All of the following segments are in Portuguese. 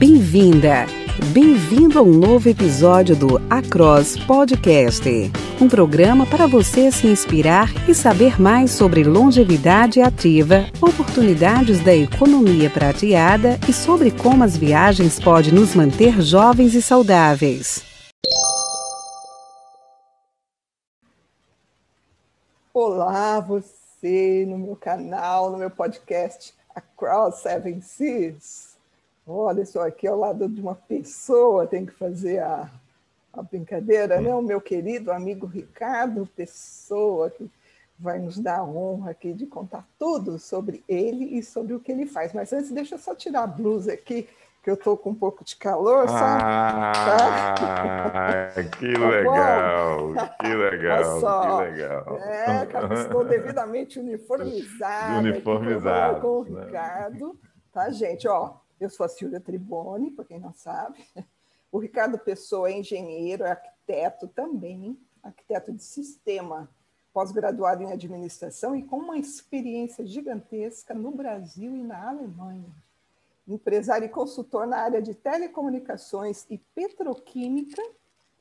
Bem-vinda! Bem-vindo a um novo episódio do Across Podcast, um programa para você se inspirar e saber mais sobre longevidade ativa, oportunidades da economia prateada e sobre como as viagens podem nos manter jovens e saudáveis. Olá, você no meu canal, no meu podcast Across Seven Seas. Olha só, aqui ao lado de uma pessoa tem que fazer a, a brincadeira, né? O meu querido amigo Ricardo Pessoa, que vai nos dar a honra aqui de contar tudo sobre ele e sobre o que ele faz. Mas antes, deixa eu só tirar a blusa aqui, que eu estou com um pouco de calor, sabe? Ah, tá? que tá legal, que legal, só, que legal. É, estou devidamente uniformizada. Uniformizado. Com o né? Ricardo, tá, gente? Ó, eu sou a Silvia Triboni, para quem não sabe. O Ricardo Pessoa é engenheiro, é arquiteto também, arquiteto de sistema, pós-graduado em administração e com uma experiência gigantesca no Brasil e na Alemanha. Empresário e consultor na área de telecomunicações e petroquímica,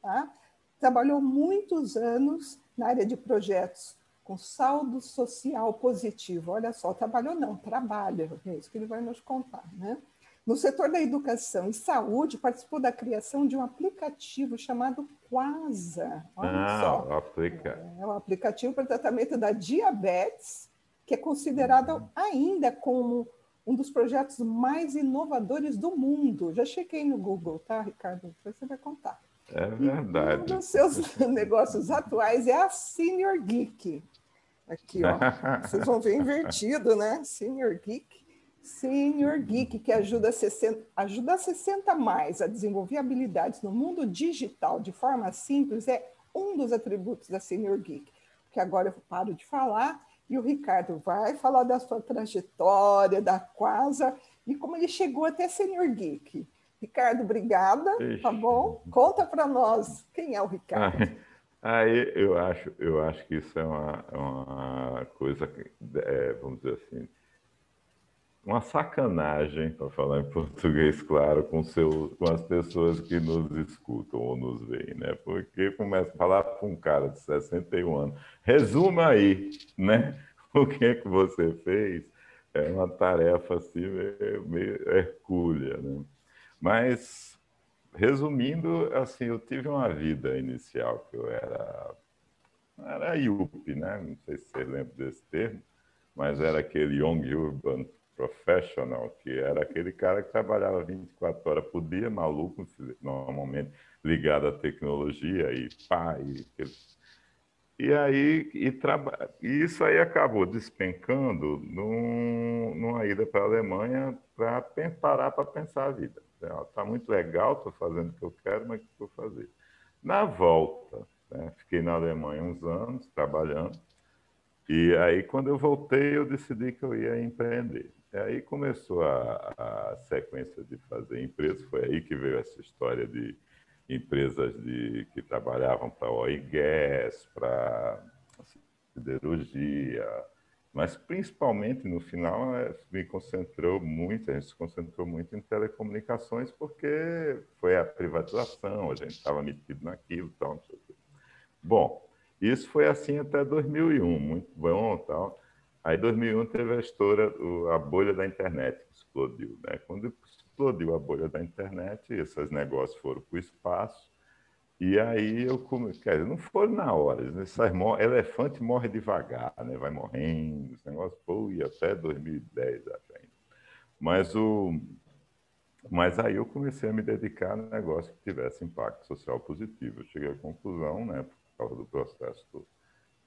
tá? trabalhou muitos anos na área de projetos com saldo social positivo. Olha só, trabalhou não, trabalha, é isso que ele vai nos contar, né? No setor da educação e saúde, participou da criação de um aplicativo chamado Quasa. Olha ah, só. Aplica. É um aplicativo para tratamento da diabetes, que é considerado uhum. ainda como um dos projetos mais inovadores do mundo. Já chequei no Google, tá, Ricardo? Depois você vai contar. É verdade. E um dos seus negócios atuais é a Senior Geek. Aqui, ó. Vocês vão ver invertido, né? Senior Geek. Senior Geek, que ajuda 60, ajuda 60 mais a desenvolver habilidades no mundo digital de forma simples, é um dos atributos da Senior Geek. Que agora eu paro de falar e o Ricardo vai falar da sua trajetória, da Quasa e como ele chegou até Senior Geek. Ricardo, obrigada, Ixi. tá bom? Conta para nós quem é o Ricardo. Aí eu acho, eu acho que isso é uma, uma coisa, é, vamos dizer assim, uma sacanagem, para falar em português claro, com, seu, com as pessoas que nos escutam ou nos veem, né? Porque começa a falar com um cara de 61 anos, resuma aí, né? O que é que você fez? É uma tarefa assim meio, meio hercúlea, né? Mas, resumindo, assim, eu tive uma vida inicial que eu era, era IUP, né? Não sei se você lembra desse termo, mas era aquele Young Urban que era aquele cara que trabalhava 24 horas por dia, maluco, normalmente ligado à tecnologia e pai. E aí, e, traba... e isso aí acabou despencando num, numa ida para a Alemanha para parar para pensar a vida. Está muito legal, estou fazendo o que eu quero, mas o que vou fazer? Na volta, né, fiquei na Alemanha uns anos trabalhando, e aí quando eu voltei eu decidi que eu ia empreender. Aí começou a, a sequência de fazer empresas, foi aí que veio essa história de empresas de, que trabalhavam para e gás, para siderurgia, mas principalmente no final é, me concentrou muito, a gente se concentrou muito em telecomunicações, porque foi a privatização, a gente estava metido naquilo tal. Bom, isso foi assim até 2001, muito bom tal. Aí, em 2001, teve a a bolha da internet que explodiu. Né? Quando explodiu a bolha da internet, esses negócios foram para o espaço. E aí eu comecei, quer dizer, não foram na hora, né? elefante morre devagar, né? vai morrendo, esse negócio foi até 2010, acho ainda. Mas, o, mas aí eu comecei a me dedicar a negócio que tivesse impacto social positivo. Eu cheguei à conclusão, né, por causa do processo todo,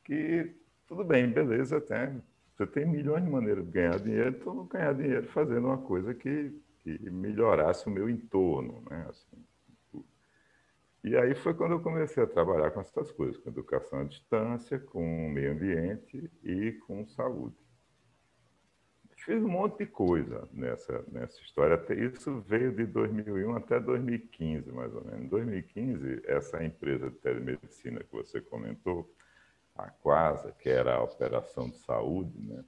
que tudo bem, beleza, até você tem milhões de maneiras de ganhar dinheiro, então ganhar dinheiro fazendo uma coisa que, que melhorasse o meu entorno, né? Assim, e aí foi quando eu comecei a trabalhar com essas coisas, com educação à distância, com meio ambiente e com saúde. Fiz um monte de coisa nessa, nessa história. Até isso veio de 2001 até 2015, mais ou menos. Em 2015, essa empresa de telemedicina que você comentou, a Quasa, que era a operação de saúde, né?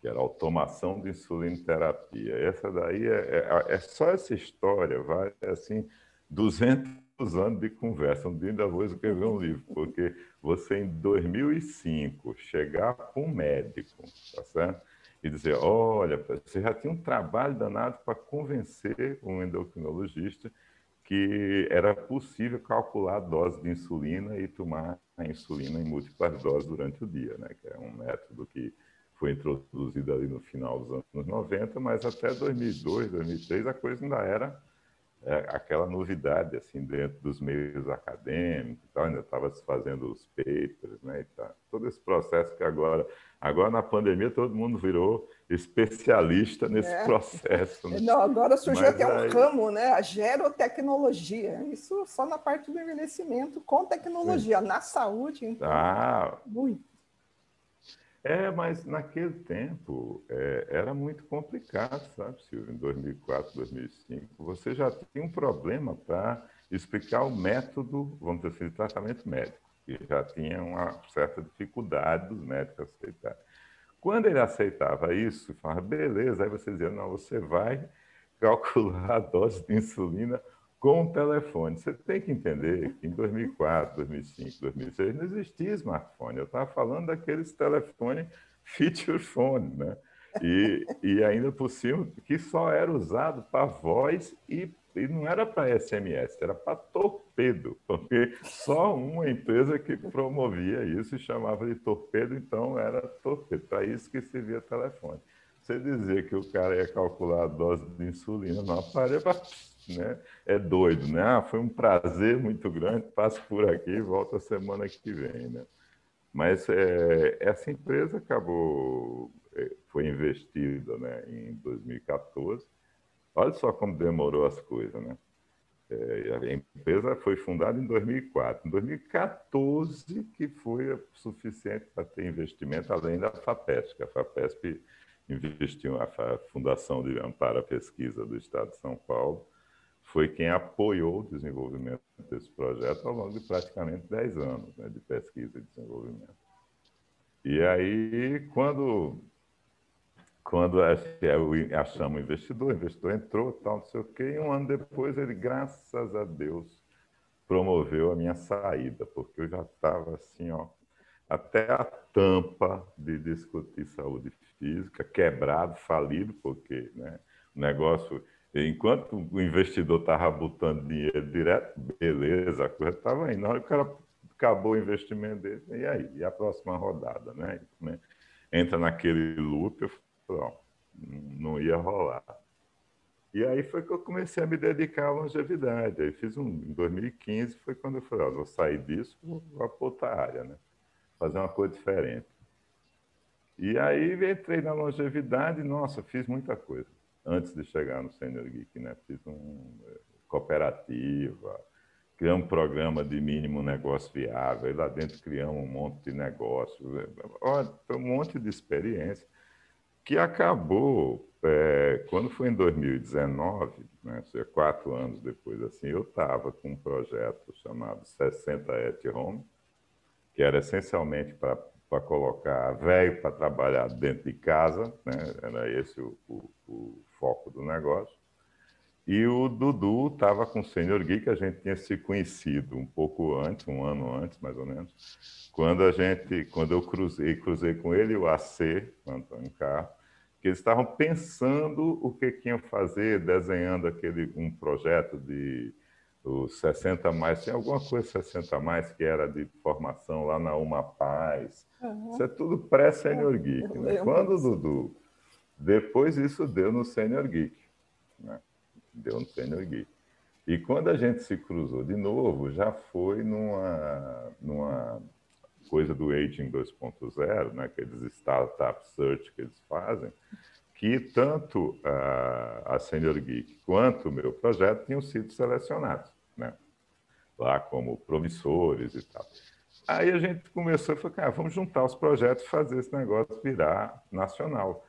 que era automação de insulinoterapia. Essa daí é, é, é só essa história, vai assim 200 anos de conversa. Um dia ainda vou escrever um livro, porque você em 2005 chegar com um médico, tá certo? E dizer, olha, você já tinha um trabalho danado para convencer um endocrinologista que era possível calcular a dose de insulina e tomar a insulina em múltiplas doses durante o dia, né? Que é um método que foi introduzido ali no final dos anos 90, mas até 2002, 2003 a coisa ainda era é, aquela novidade assim dentro dos meios acadêmicos, tal, ainda estava se fazendo os papers, né? E tá. Todo esse processo que agora, agora na pandemia todo mundo virou especialista nesse é. processo. Né? Não, agora surgiu Mas até aí... um ramo, né? A gerotecnologia. Isso só na parte do envelhecimento com tecnologia, Sim. na saúde, então. Ah, muito. É, mas naquele tempo é, era muito complicado, sabe, Silvio? Em 2004, 2005, você já tinha um problema para explicar o método, vamos dizer assim, de tratamento médico, que já tinha uma certa dificuldade dos médicos aceitarem. Quando ele aceitava isso, falava, beleza, aí você dizia, não, você vai calcular a dose de insulina com o telefone. Você tem que entender que em 2004, 2005, 2006 não existia smartphone. Eu estava falando daqueles telefones feature phone, né? E, e ainda por cima, que só era usado para voz e, e não era para SMS, era para torpedo, porque só uma empresa que promovia isso chamava de torpedo, então era torpedo, para isso que servia telefone. Você dizer que o cara ia calcular a dose de insulina no aparelho, né? é doido, né? Ah, foi um prazer muito grande, passo por aqui e volto a semana que vem, né? Mas é, essa empresa acabou, é, foi investida né, em 2014. Olha só como demorou as coisas, né? É, a empresa foi fundada em 2004. Em 2014 que foi suficiente para ter investimento, além da FAPESP, a FAPESP investiu, a Fundação de Amparo à Pesquisa do Estado de São Paulo, foi quem apoiou o desenvolvimento desse projeto ao longo de praticamente 10 anos né, de pesquisa e desenvolvimento. E aí, quando, quando achamos o investidor, o investidor entrou, tal, não sei o quê, e um ano depois ele, graças a Deus, promoveu a minha saída, porque eu já estava assim, ó, até a tampa de discutir saúde física, quebrado, falido, porque né, o negócio Enquanto o investidor estava botando dinheiro direto, beleza, a coisa estava indo. Na hora que o cara acabou o investimento dele, e aí? E a próxima rodada, né? né? Entra naquele loop, eu ó, não ia rolar. E aí foi que eu comecei a me dedicar à longevidade. Aí fiz um, em 2015 foi quando eu falei, ó, vou sair disso, vou para outra área, né? Fazer uma coisa diferente. E aí entrei na longevidade, nossa, fiz muita coisa antes de chegar no Senior Geek, né? Fiz uma é, cooperativa, criamos um programa de mínimo negócio viável, e lá dentro criamos um monte de negócios. Olha, foi um monte de experiência que acabou, é, quando foi em 2019, né, quatro anos depois, assim, eu estava com um projeto chamado 60 at Home, que era essencialmente para para colocar velho para trabalhar dentro de casa, né? era esse o, o, o, foco do negócio. E o Dudu estava com o Senior Geek, a gente tinha se conhecido um pouco antes, um ano antes, mais ou menos, quando a gente, quando eu cruzei, cruzei com ele o AC, o Antônio Carlos, que eles estavam pensando o que, que iam fazer, desenhando aquele um projeto de os 60 mais, tinha alguma coisa 60 mais que era de formação lá na Uma Paz. Uhum. Isso é tudo pré-Senior Geek. Né? Quando o Dudu, depois isso deu no Senior Geek. Né? Deu no Senior Geek. E quando a gente se cruzou de novo, já foi numa, numa coisa do Aging 2.0, né? aqueles startup search que eles fazem, que tanto a, a Senior Geek quanto o meu projeto tinham sido selecionados, né? lá como promissores e tal. Aí a gente começou e falou, cara, vamos juntar os projetos e fazer esse negócio virar nacional.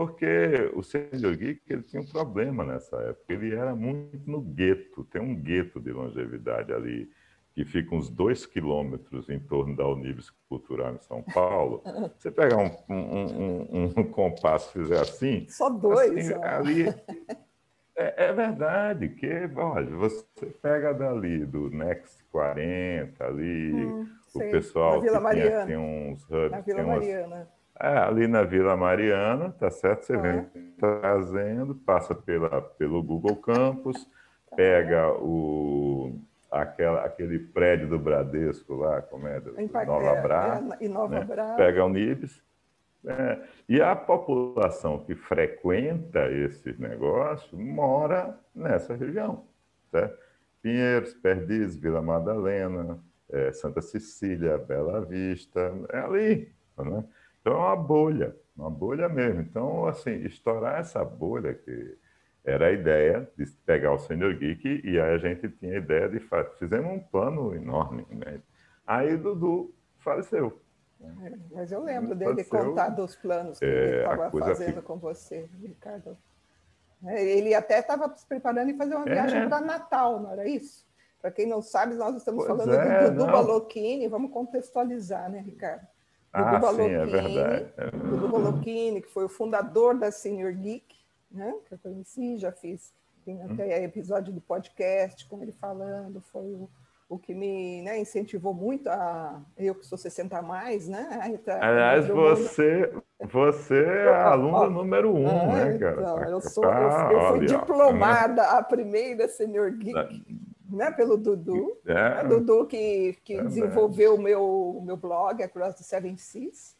Porque o Senior Geek ele tinha um problema nessa época, ele era muito no gueto, tem um gueto de longevidade ali, que fica uns dois quilômetros em torno da Unibis Cultural em São Paulo, você pegar um, um, um, um compasso e fizer assim... Só dois? Assim, ali, é, é, verdade, que, olha, você pega dali do Next 40, ali, hum, o sei. pessoal na Vila que Mariana. Tinha, uns hubs... Na Vila Mariana. É, ali na Vila Mariana, tá certo? Você vem trazendo, passa pela, pelo Google Campus, tá. pega o, aquela, aquele prédio do Bradesco lá, como é? Do, Nova Bra, é, Nova né? Bra. Pega o NIBS. É, e a população que frequenta esse negócio mora nessa região. Certo? Pinheiros, Perdizes, Vila Madalena, é, Santa Cecília, Bela Vista, é ali. Né? Então é uma bolha, uma bolha mesmo. Então, assim, estourar essa bolha que era a ideia de pegar o Senior Geek e aí a gente tinha a ideia de fazer. Fizemos um plano enorme. Né? Aí Dudu faleceu. É, mas eu lembro dele faleceu, contar dos planos que é, ele estava fazendo com você, Ricardo. É, ele até estava se preparando e fazer uma viagem é. para Natal, não era isso? Para quem não sabe, nós estamos pois falando é, do Dudu Balocchini, vamos contextualizar, né, Ricardo? Ah, Dudu sim, é verdade. Dudu Balocchini, que foi o fundador da Senior Geek, né? que eu conheci, já fiz, tem hum. até episódio do podcast com ele falando, foi o, o que me né, incentivou muito a eu que sou 60 a mais, né? Tá, Aliás, você, você é aluna número um, ah, né, cara? Então, eu, sou, eu, eu fui diplomada, a primeira Senior Geek né, pelo Dudu. É, Dudu que, que é desenvolveu o meu, meu blog, Across the Seven Seas.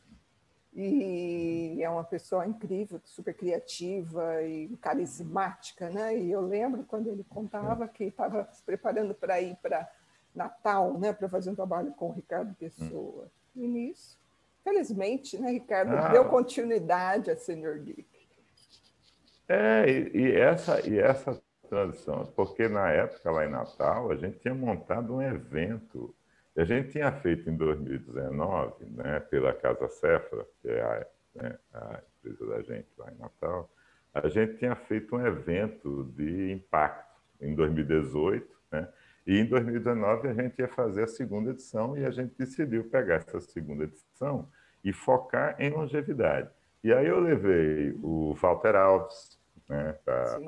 E é uma pessoa incrível, super criativa e carismática, né? E eu lembro quando ele contava que estava se preparando para ir para Natal, né, para fazer um trabalho com o Ricardo Pessoa. E nisso, felizmente, né, Ricardo, ah. deu continuidade a Senior Geek. É, e, e essa, e essa transição, porque na época lá em Natal a gente tinha montado um evento, a gente tinha feito em 2019, né, pela Casa Cefra, que é a, né, a empresa da gente lá em Natal, a gente tinha feito um evento de impacto em 2018, né, e em 2019 a gente ia fazer a segunda edição e a gente decidiu pegar essa segunda edição e focar em longevidade. E aí eu levei o Walter Alves né, para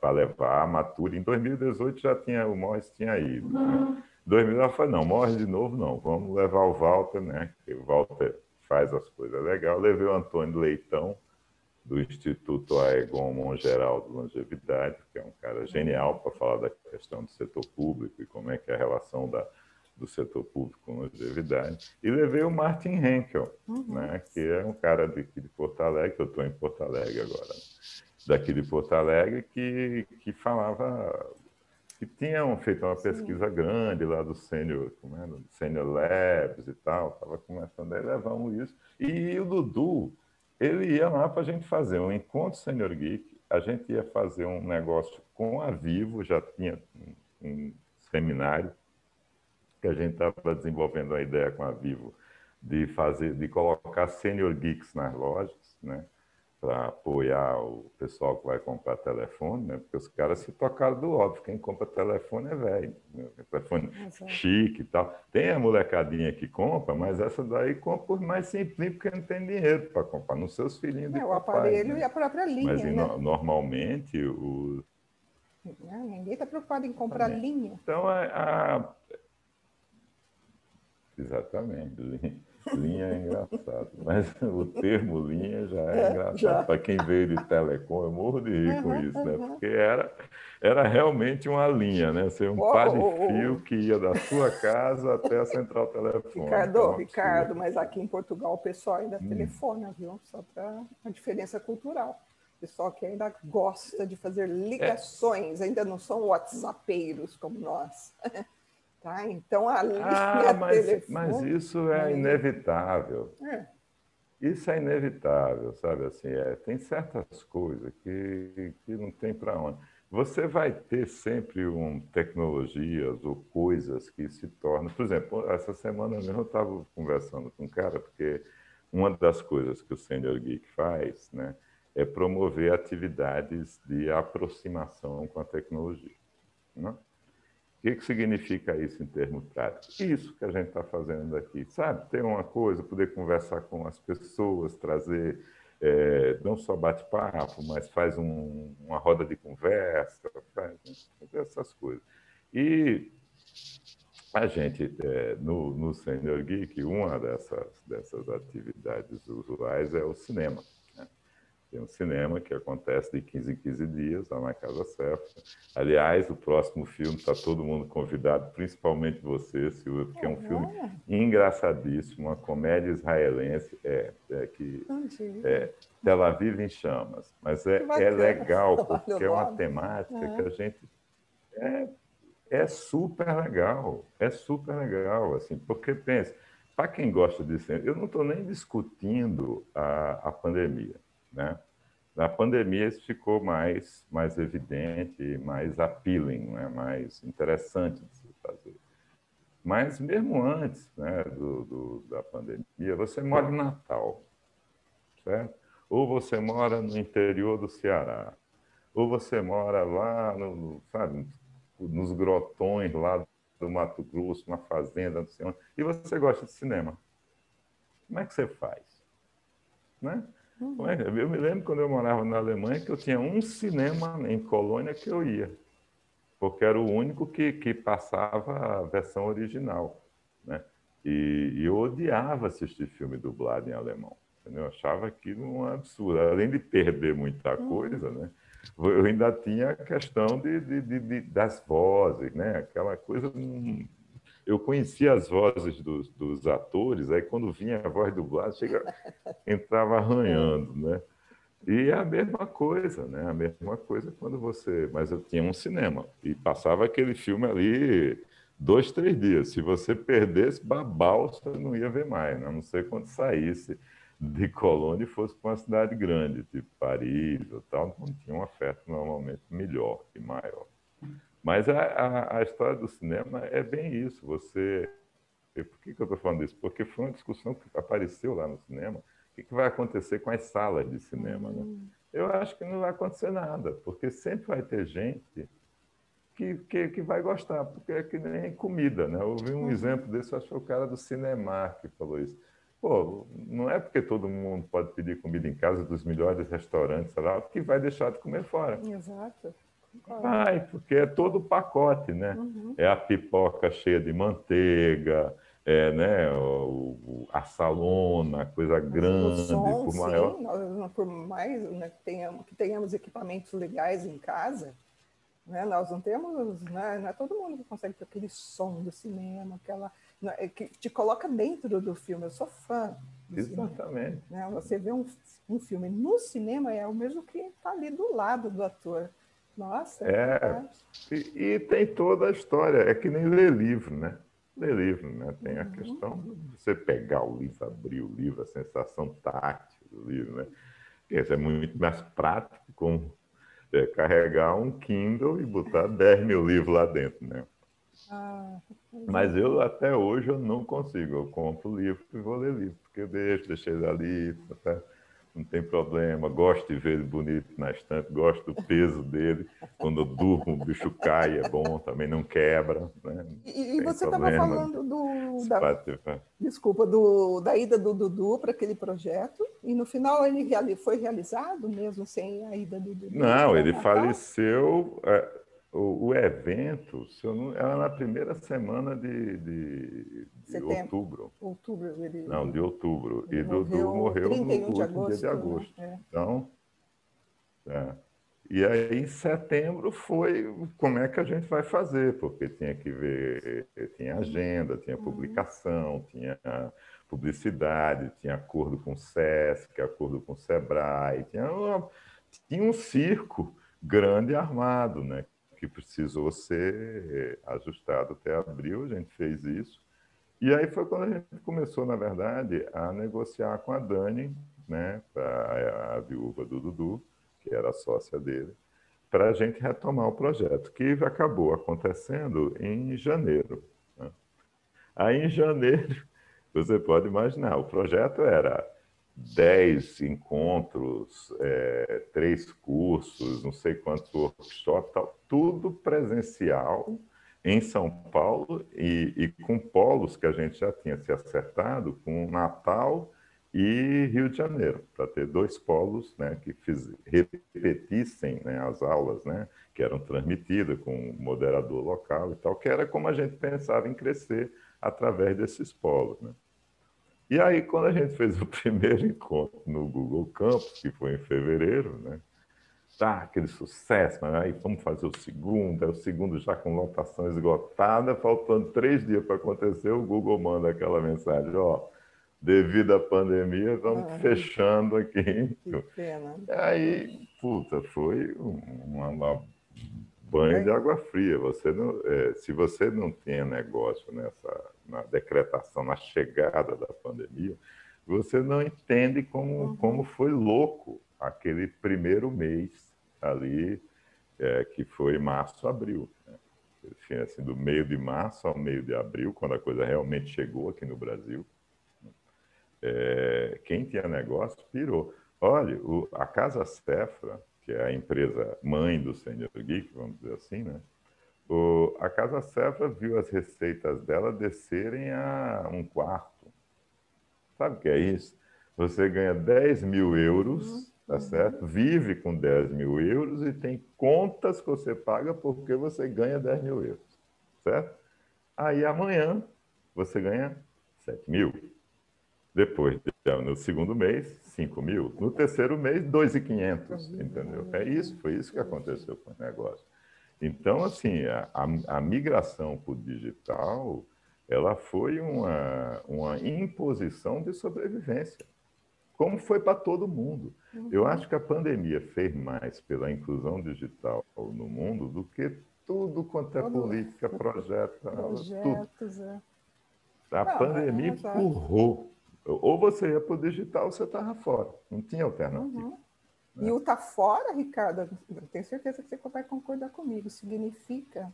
para levar a Mature. Em 2018 já tinha, o Morris tinha ido. Né? Em 2009 falei, não, Morris de novo não, vamos levar o Walter, né? Porque o Walter faz as coisas legais. Levei o Antônio Leitão, do Instituto Aegon Mongeral de Longevidade, que é um cara genial para falar da questão do setor público e como é que é a relação da, do setor público com longevidade. E levei o Martin Henkel, uhum. né, que é um cara de, de Porto Alegre, eu estou em Porto Alegre agora. Daqui de Porto Alegre que, que falava que tinham feito uma pesquisa Sim. grande lá do Senior, como do Senior Labs e tal, estava começando, aí levamos isso. E o Dudu, ele ia lá para a gente fazer um encontro Senior Geek, a gente ia fazer um negócio com a Vivo, já tinha um, um seminário que a gente estava desenvolvendo a ideia com a Vivo de fazer, de colocar Senior Geeks nas lojas, né? Para apoiar o pessoal que vai comprar telefone, né? Porque os caras se tocaram do óbvio, quem compra telefone é velho, né? telefone Exato. chique e tal. Tem a molecadinha que compra, mas essa daí compra por mais simples, porque não tem dinheiro para comprar nos seus filhinhos de é, o aparelho né? e a própria linha, Mas né? no, normalmente o ninguém está preocupado em comprar linha. Então a, a... exatamente Linha é engraçado, mas o termo linha já é, é engraçado. Para quem veio de telecom, eu morro de rir com isso, né? Porque era, era realmente uma linha, né? Ser um oh, par de oh, fio que ia da sua casa até a central telefônica. Ricardo, então, Ricardo, mas aqui em Portugal o pessoal ainda hum. telefona, viu? Só para a diferença cultural. O pessoal que ainda gosta de fazer ligações, é. ainda não são whatsappeiros como nós. Tá? Então, a linha ah, mas, mas isso é inevitável. É. Isso é inevitável, sabe? Assim, é, tem certas coisas que, que não tem para onde. Você vai ter sempre um, tecnologias ou coisas que se tornam. Por exemplo, essa semana mesmo eu estava conversando com um cara, porque uma das coisas que o Senior Geek faz né, é promover atividades de aproximação com a tecnologia. Né? O que, que significa isso em termos práticos? Isso que a gente está fazendo aqui, sabe? Ter uma coisa, poder conversar com as pessoas, trazer é, não só bate-papo, mas faz um, uma roda de conversa, faz, essas coisas. E a gente, é, no, no Senior Geek, uma dessas, dessas atividades usuais é o cinema. Tem um cinema que acontece de 15 em 15 dias lá na Casa Cefa. Aliás, o próximo filme está todo mundo convidado, principalmente você, Silvia, porque é um filme engraçadíssimo, uma comédia israelense é, é que é Tel Aviv em chamas. Mas é, é legal, porque é uma temática é. que a gente é, é super legal, é super legal, assim, porque pensa, para quem gosta de cinema, eu não estou nem discutindo a, a pandemia. Né? Pandemia isso ficou mais, mais evidente, mais appealing, né? mais interessante de se fazer. Mas mesmo antes né, do, do, da pandemia, você mora em Natal, certo? Ou você mora no interior do Ceará, ou você mora lá no, sabe, nos grotões lá do Mato Grosso, uma fazenda, não sei onde, e você gosta de cinema. Como é que você faz? Né? Uhum. Eu me lembro quando eu morava na Alemanha que eu tinha um cinema em Colônia que eu ia, porque era o único que, que passava a versão original. Né? E, e eu odiava assistir filme dublado em alemão. Entendeu? Eu achava aquilo um absurdo. Além de perder muita uhum. coisa, né? eu ainda tinha a questão de, de, de, de das vozes, né? aquela coisa hum, eu conhecia as vozes dos, dos, atores, aí quando vinha a voz dublada, chega, entrava arranhando, né? E é a mesma coisa, né? A mesma coisa quando você. Mas eu tinha um cinema e passava aquele filme ali dois, três dias. Se você perdesse babau, você não ia ver mais, né? a não ser quando saísse de Colônia e fosse para uma cidade grande, tipo Paris ou tal, não tinha uma oferta normalmente melhor e maior. Mas a, a, a, história do cinema é bem isso. Você. Por que, que eu estou falando isso? Porque foi uma discussão que apareceu lá no cinema. O que, que vai acontecer com as salas de cinema? Né? Hum. Eu acho que não vai acontecer nada, porque sempre vai ter gente que, que, que vai gostar, porque é que nem comida. Né? Eu vi um uhum. exemplo desse, acho que foi o cara do Cinemark que falou isso. Pô, não é porque todo mundo pode pedir comida em casa dos melhores restaurantes, lá, que vai deixar de comer fora. Exato. Vai, porque é todo o pacote, né? Uhum. É a pipoca cheia de manteiga, é, né, o, a salona, coisa grande, som, por maior. Sim, nós, por mais né, que, tenhamos, que tenhamos equipamentos legais em casa, né, nós não temos, né, não é todo mundo que consegue ter aquele som do cinema, aquela né, é que te coloca dentro do filme. Eu sou fã. Exatamente. Cinema, né? Você vê um, um filme no cinema é o mesmo que está ali do lado do ator. Nossa, é. E, e, tem toda a história. É que nem ler livro, né? Ler livro, né? Tem a uhum. questão de você pegar o livro, abrir o livro, a sensação tátil do livro, né? Isso é muito mais prático como é, carregar um Kindle e botar 10 mil livros lá dentro, né? Ah, Mas eu até hoje eu não consigo. Eu compro livro e vou ler livro, porque eu deixo, deixei ali, tá? Não tem problema. Gosto de ver ele bonito na estante, gosto do peso dele. Quando eu durmo, o bicho cai, é bom, também não quebra. Né? E, e você estava falando do. Da, desculpa, do, da ida do Dudu para aquele projeto, e no final ele foi realizado mesmo sem a ida do Dudu? Não, ele faleceu. É, o, o, evento não, era na primeira semana de, de, de outubro. Outubro, ele. Não, de outubro. e Dudu morreu no último de agosto, dia de agosto. Né? Então, é. E aí, em setembro, foi como é que a gente vai fazer, porque tinha que ver, tinha agenda, tinha uhum. publicação, uhum. tinha publicidade, tinha acordo com o SESC, acordo com o SEBRAE, tinha, uma, tinha um circo grande armado, né? Que precisou ser ajustado até abril, a gente fez isso. E aí foi quando a gente começou, na verdade, a negociar com a Dani, né, a, a viúva do Dudu, que era sócia dele, para a gente retomar o projeto, que acabou acontecendo em janeiro. Né? Aí, em janeiro, você pode imaginar, o projeto era dez encontros, é, três cursos, não sei quantos workshops, tal, tudo presencial, em São Paulo e, e, com polos que a gente já tinha se acertado com Natal e Rio de Janeiro, para ter dois polos né, que fiz, repetissem né, as aulas, né, que eram transmitidas com um moderador local e tal, que era como a gente pensava em crescer através desses polos. Né? E aí, quando a gente fez o primeiro encontro no Google Campus, que foi em fevereiro, né, tá aquele sucesso, mas aí vamos fazer o segundo, é o segundo já com lotação esgotada, faltando três dias para acontecer, o Google manda aquela mensagem, ó, devido à pandemia, estamos ah, fechando aqui. Que pena. Aí, puta, foi uma, uma banho de água fria. Você não, é, se você não tinha negócio nessa na decretação, na chegada da pandemia, você não entende como, uhum. como foi louco aquele primeiro mês ali, é, que foi março, abril. Né? Enfim, assim, do meio de março ao meio de abril, quando a coisa realmente chegou aqui no Brasil, é, quem tinha negócio pirou. Olha, o, a Casa Cefra, que é a empresa mãe do Senior Geek, vamos dizer assim, né? O, a Casa Cefra viu as receitas dela descerem a um quarto. Sabe o que é isso? Você ganha 10 mil euros, tá certo? Vive com 10 mil euros e tem contas que você paga porque você ganha 10 mil euros, certo? Aí amanhã você ganha 7 mil. Depois, no segundo mês, 5 mil. No terceiro mês, 2,500, entendeu? É isso, foi isso que aconteceu com o negócio. Então, assim, a, a migração para o digital, ela foi uma, uma imposição de sobrevivência, como foi para todo mundo. Eu acho que a pandemia fez mais pela inclusão digital no mundo do que tudo quanto é política, projeto, Projetos, tudo. É. A Não, pandemia é empurrou ou você ia para o digital ou você estava fora. Não tinha alternativa. Uhum. E o tá fora, Ricardo, eu tenho certeza que você vai concordar comigo, significa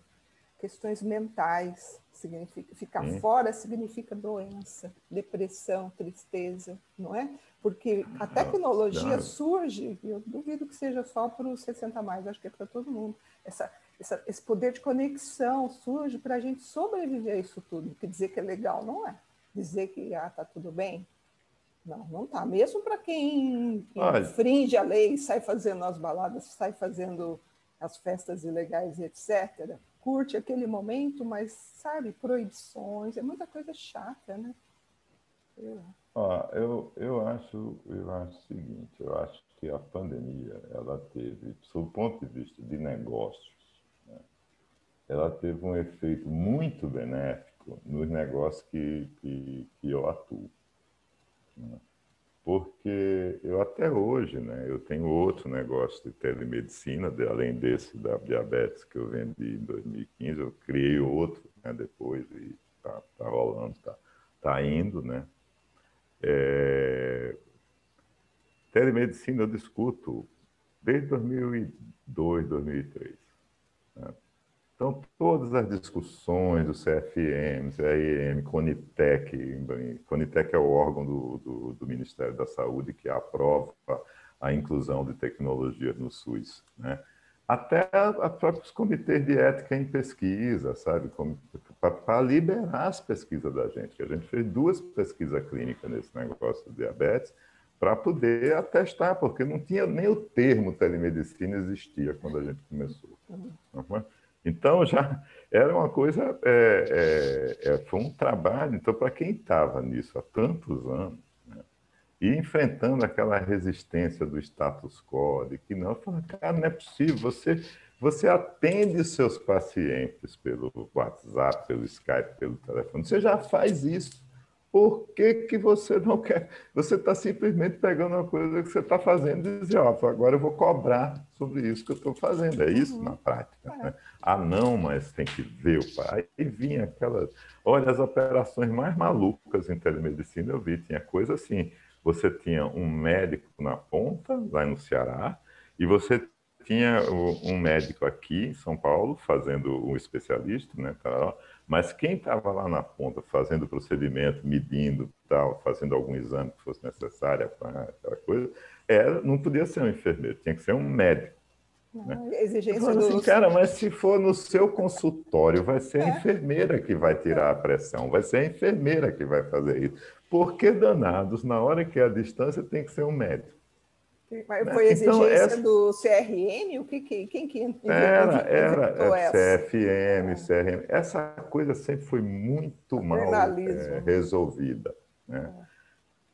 questões mentais, significa ficar fora significa doença, depressão, tristeza, não é? Porque a tecnologia não. surge, eu duvido que seja só para os 60 mais, acho que é para todo mundo. Essa, essa, esse poder de conexão surge para a gente sobreviver a isso tudo, que dizer que é legal não é dizer que ah, tá tudo bem? Não, não tá. Mesmo para quem, quem infringe a lei, sai fazendo as baladas, sai fazendo as festas ilegais, etc. Curte aquele momento, mas sabe, proibições, é muita coisa chata, né? Eu... Ah, eu, eu, acho, eu acho o seguinte, eu acho que a pandemia, ela teve, sob o ponto de vista de negócios, né, ela teve um efeito muito benéfico nos negócios que, que, que eu atuo. Porque eu até hoje, né, eu tenho outro negócio de telemedicina, de, além desse da diabetes que eu vendi em 2015, eu criei outro né, depois e está tá rolando, está tá indo, né? É... Telemedicina eu discuto desde 2002, 2003. Então, todas as discussões do CFM, CRM, Conitec, Conitec é o órgão do, do, do, Ministério da Saúde que aprova a inclusão de tecnologia no SUS, né? até os comitês de ética em pesquisa, sabe, para liberar as pesquisas da gente, a gente fez duas pesquisas clínicas nesse negócio de diabetes, para poder atestar, porque não tinha nem o termo telemedicina existia quando a gente começou. Uhum. Então já era uma coisa, é, é, é, foi um trabalho. Então, para quem estava nisso há tantos anos, né, e enfrentando aquela resistência do status quo, de que não, falando, cara, não é possível, você, você atende seus pacientes pelo WhatsApp, pelo Skype, pelo telefone, você já faz isso. Por que, que você não quer? Você está simplesmente pegando uma coisa que você está fazendo e dizer, ó, agora eu vou cobrar sobre isso que eu estou fazendo. É isso uhum. na prática. Né? Ah, não, mas tem que ver o pai. E vinha aquelas. Olha, as operações mais malucas em telemedicina eu vi. Tinha coisa assim: você tinha um médico na ponta, lá no Ceará, e você tinha um médico aqui em São Paulo, fazendo um especialista, né? Mas quem estava lá na ponta fazendo o procedimento, medindo, tal, fazendo algum exame que fosse necessário, aquela coisa, era, não podia ser um enfermeiro, tinha que ser um médico. Né? Exigência assim, dos... cara, mas se for no seu consultório, vai ser a é. enfermeira que vai tirar a pressão, vai ser a enfermeira que vai fazer isso. Por que danados, na hora que é a distância, tem que ser um médico? Foi né? exigência então, essa... do CRM? O que, que, quem que Era, era é, CFM, CRM. Essa coisa sempre foi muito mal é, resolvida. Né?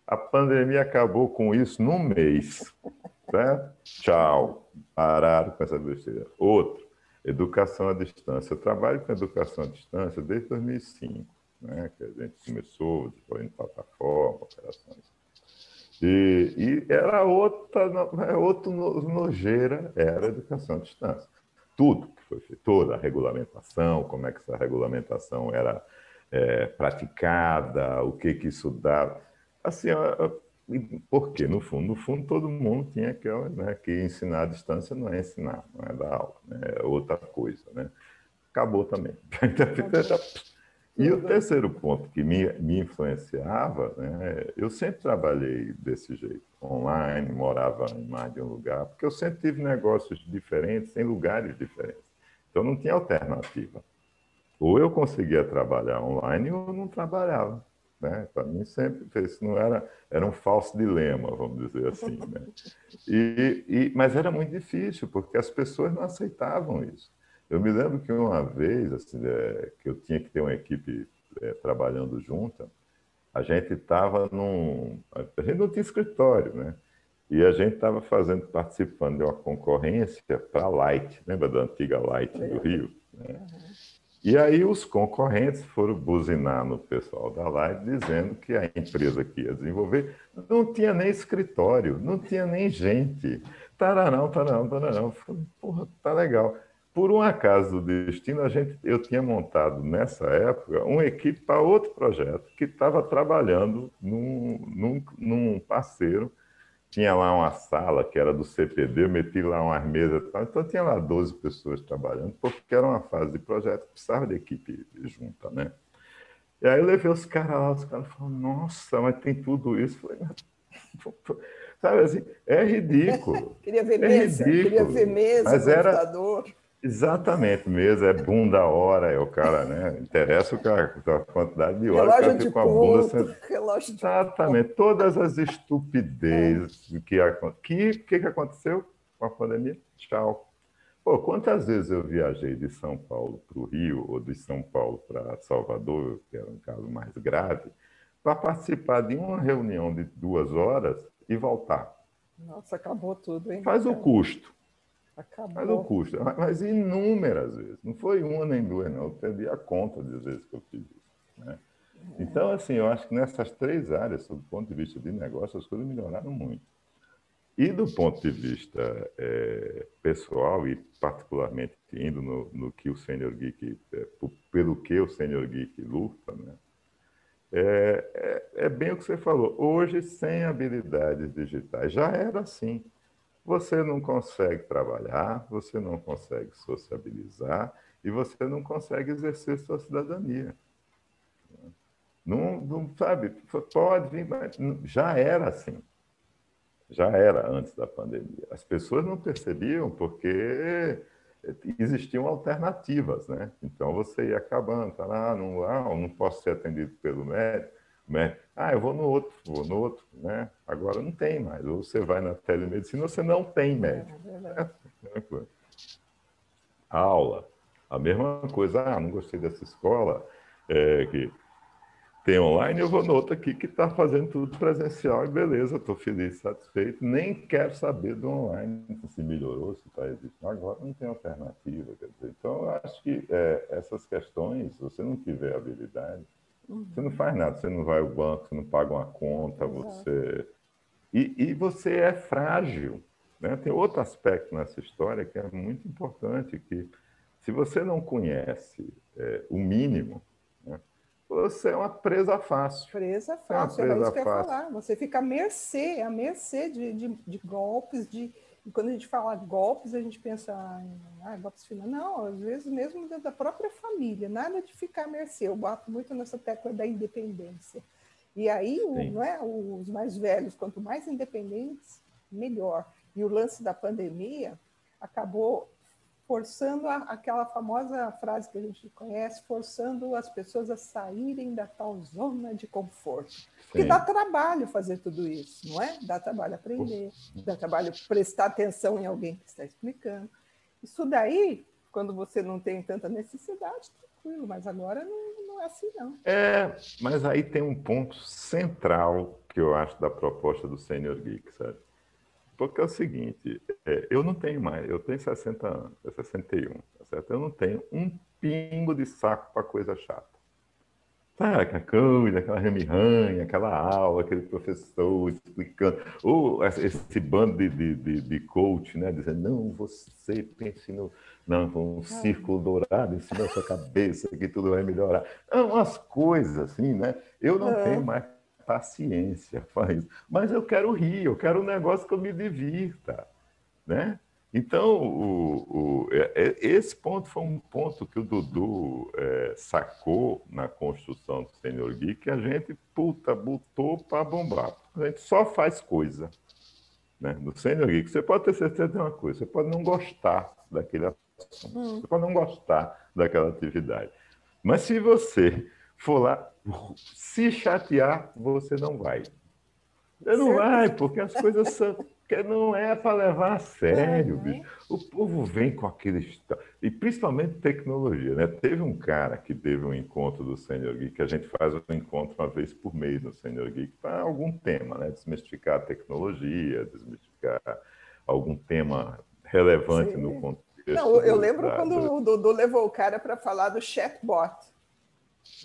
A pandemia acabou com isso num mês. Né? Tchau. Pararam com essa besteira. Outro, educação à distância. Eu trabalho com educação à distância desde 2005, né? que a gente começou desenvolvendo plataforma, operações. E, e era outra, é outro nojeira, era a educação à distância. Tudo que foi feito, toda a regulamentação, como é que essa regulamentação era é, praticada, o que que isso dava. Assim, porque no fundo, no fundo, todo mundo tinha que, né, que ensinar à distância não é ensinar, não é dar aula, né, é outra coisa, né? Acabou também. E o terceiro ponto que me, me influenciava, né, eu sempre trabalhei desse jeito, online, morava em mais de um lugar, porque eu sempre tive negócios diferentes, em lugares diferentes. Então não tinha alternativa. Ou eu conseguia trabalhar online ou não trabalhava. Né? Para mim sempre isso não era era um falso dilema, vamos dizer assim. Né? E, e, mas era muito difícil porque as pessoas não aceitavam isso. Eu me lembro que uma vez, assim, é, que eu tinha que ter uma equipe é, trabalhando junta, a gente estava num. A gente não tinha escritório, né? E a gente estava fazendo, participando de uma concorrência para a Light, lembra da antiga Light do Rio? Né? E aí os concorrentes foram buzinar no pessoal da Light dizendo que a empresa que ia desenvolver não tinha nem escritório, não tinha nem gente. Tararão, tararão, tararão. Falei, porra, tá legal. Por um acaso do destino, a gente, eu tinha montado nessa época uma equipe para outro projeto que estava trabalhando num, num, num, parceiro. Tinha lá uma sala que era do CPD, eu meti lá umas mesas. Então, tinha lá 12 pessoas trabalhando, porque era uma fase de projeto precisava de equipe junta, né? E aí eu levei os caras lá, os caras falaram, nossa, mas tem tudo isso. Eu falei, sabe assim, é ridículo. queria ver é mesa, ridículo, queria ver mesa, mas computador. Era, Exatamente mesmo, é bunda hora, é o cara, né? Interessa o cara, a quantidade de horas que fica com a bunda. Sendo... Relógio de Exatamente, ponto. todas as estupidezes é. que, que, que, que aconteceu com a pandemia? Tchau. Pô, quantas vezes eu viajei de São Paulo para o Rio ou de São Paulo para Salvador, que era um caso mais grave, para participar de uma reunião de duas horas e voltar. Nossa, acabou tudo, hein? Faz o custo. Acabou. Mas não custa. Mas inúmeras vezes. Não foi uma nem duas, não. Eu perdi a conta das vezes que eu fiz isso. Né? Então, assim, eu acho que nessas três áreas, do ponto de vista de negócio, as coisas melhoraram muito. E do ponto de vista é, pessoal, e particularmente indo no, no que o Senior Geek, é, pelo que o Senior Geek luta, né? É, é, é, bem o que você falou. Hoje, sem habilidades digitais, já era assim você não consegue trabalhar, você não consegue sociabilizar e você não consegue exercer sua cidadania. Não, não sabe, pode vir, mas já era assim. Já era antes da pandemia. As pessoas não percebiam porque existiam alternativas, né? Então você ia acabando, tá lá, não, ah, não posso ser atendido pelo médico né? Ah, eu vou no outro, vou no outro, né? Agora não tem mais. Ou você vai na telemedicina, você não tem médico. É, é Aula, a mesma coisa. Ah, não gostei dessa escola é, que tem online, eu vou no outro aqui que está fazendo tudo presencial e beleza, estou feliz, satisfeito. Nem quero saber do online, se melhorou, se está existindo. Agora não tem alternativa. Quer dizer. Então, eu acho que é, essas questões, se você não tiver habilidade, você não faz nada, você não vai ao banco, você não paga uma conta, você. E, e você é frágil. Né? Tem outro aspecto nessa história que é muito importante, que se você não conhece é, o mínimo, né? você é uma presa fácil. Presa fácil, é, presa é isso que eu ia falar. Você fica à mercê, à mercê de, de, de golpes, de, e quando a gente fala golpes, a gente pensa em ah, golpes financeiros. Não, às vezes mesmo da própria família, nada de ficar à mercê. Eu bato muito nessa tecla da independência. E aí, o, não é, os mais velhos, quanto mais independentes, melhor. E o lance da pandemia, acabou forçando a, aquela famosa frase que a gente conhece, forçando as pessoas a saírem da tal zona de conforto. Porque Sim. dá trabalho fazer tudo isso, não é? Dá trabalho aprender, dá trabalho prestar atenção em alguém que está explicando. Isso daí, quando você não tem tanta necessidade, tranquilo, mas agora não, não é assim, não. É, mas aí tem um ponto central que eu acho da proposta do Senior Geek, sabe? Porque é o seguinte, é, eu não tenho mais, eu tenho 60 anos, é 61, tá certo? Eu não tenho um pingo de saco para coisa chata. Sabe, aquela coisa, aquela remirranha, aquela aula, aquele professor explicando, ou esse bando de, de, de, de coach, né, dizendo, não, você pense no, não, um círculo dourado em cima da sua cabeça, que tudo vai melhorar. Não, umas coisas assim, né? Eu não é. tenho mais paciência faz. Mas eu quero rir, eu quero um negócio que eu me divirta, né? Então, o, o, é, é, esse ponto foi um ponto que o Dudu é, sacou na construção do Senior Geek, que a gente, puta, botou para bombar. A gente só faz coisa. Né? No Senior Geek, você pode ter certeza de uma coisa, você pode não gostar daquele assunto, hum. você pode não gostar daquela atividade. Mas se você for lá, se chatear, você não vai. Você não vai, porque as coisas são. Que não é para levar a sério, bicho. O povo vem com aquele. E principalmente tecnologia, né? Teve um cara que teve um encontro do Senior Geek, que a gente faz um encontro uma vez por mês no Senior Geek, para algum tema, né? Desmistificar a tecnologia, desmistificar algum tema relevante Sim. no contexto. Não, eu lembro da, quando o Dudu levou o cara para falar do chatbot.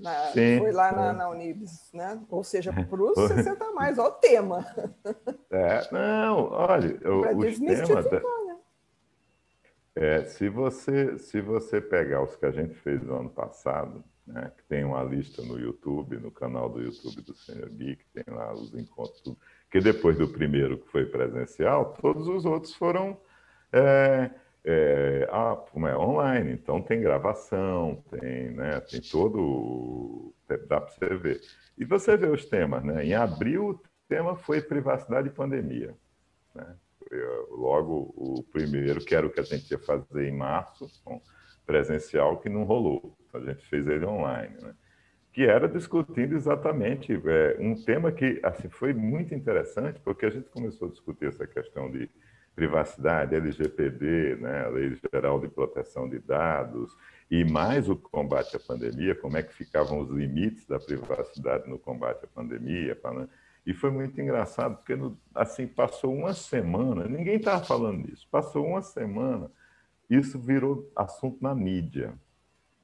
Na, foi lá na, na, Unibis, né? Ou seja, para os 60 mais, olha o tema. É, não, olha, o, os temas. Né? É, se, você, se você pegar os que a gente fez no ano passado, né, que tem uma lista no YouTube, no canal do YouTube do Senhor Geek, tem lá os encontros, que depois do primeiro que foi presencial, todos os outros foram. É, é, ah, é online, então tem gravação, tem, né, tem todo. dá para você ver. E você vê os temas, né? Em abril, o tema foi privacidade e pandemia. Né? Logo, o primeiro, que era o que a gente ia fazer em março, presencial, que não rolou. A gente fez ele online, né? que era discutindo exatamente é, um tema que assim, foi muito interessante, porque a gente começou a discutir essa questão de privacidade, LGPD, né, Lei Geral de Proteção de Dados, e mais o combate à pandemia, como é que ficavam os limites da privacidade no combate à pandemia. E foi muito engraçado, porque assim passou uma semana, ninguém estava falando disso, passou uma semana, isso virou assunto na mídia,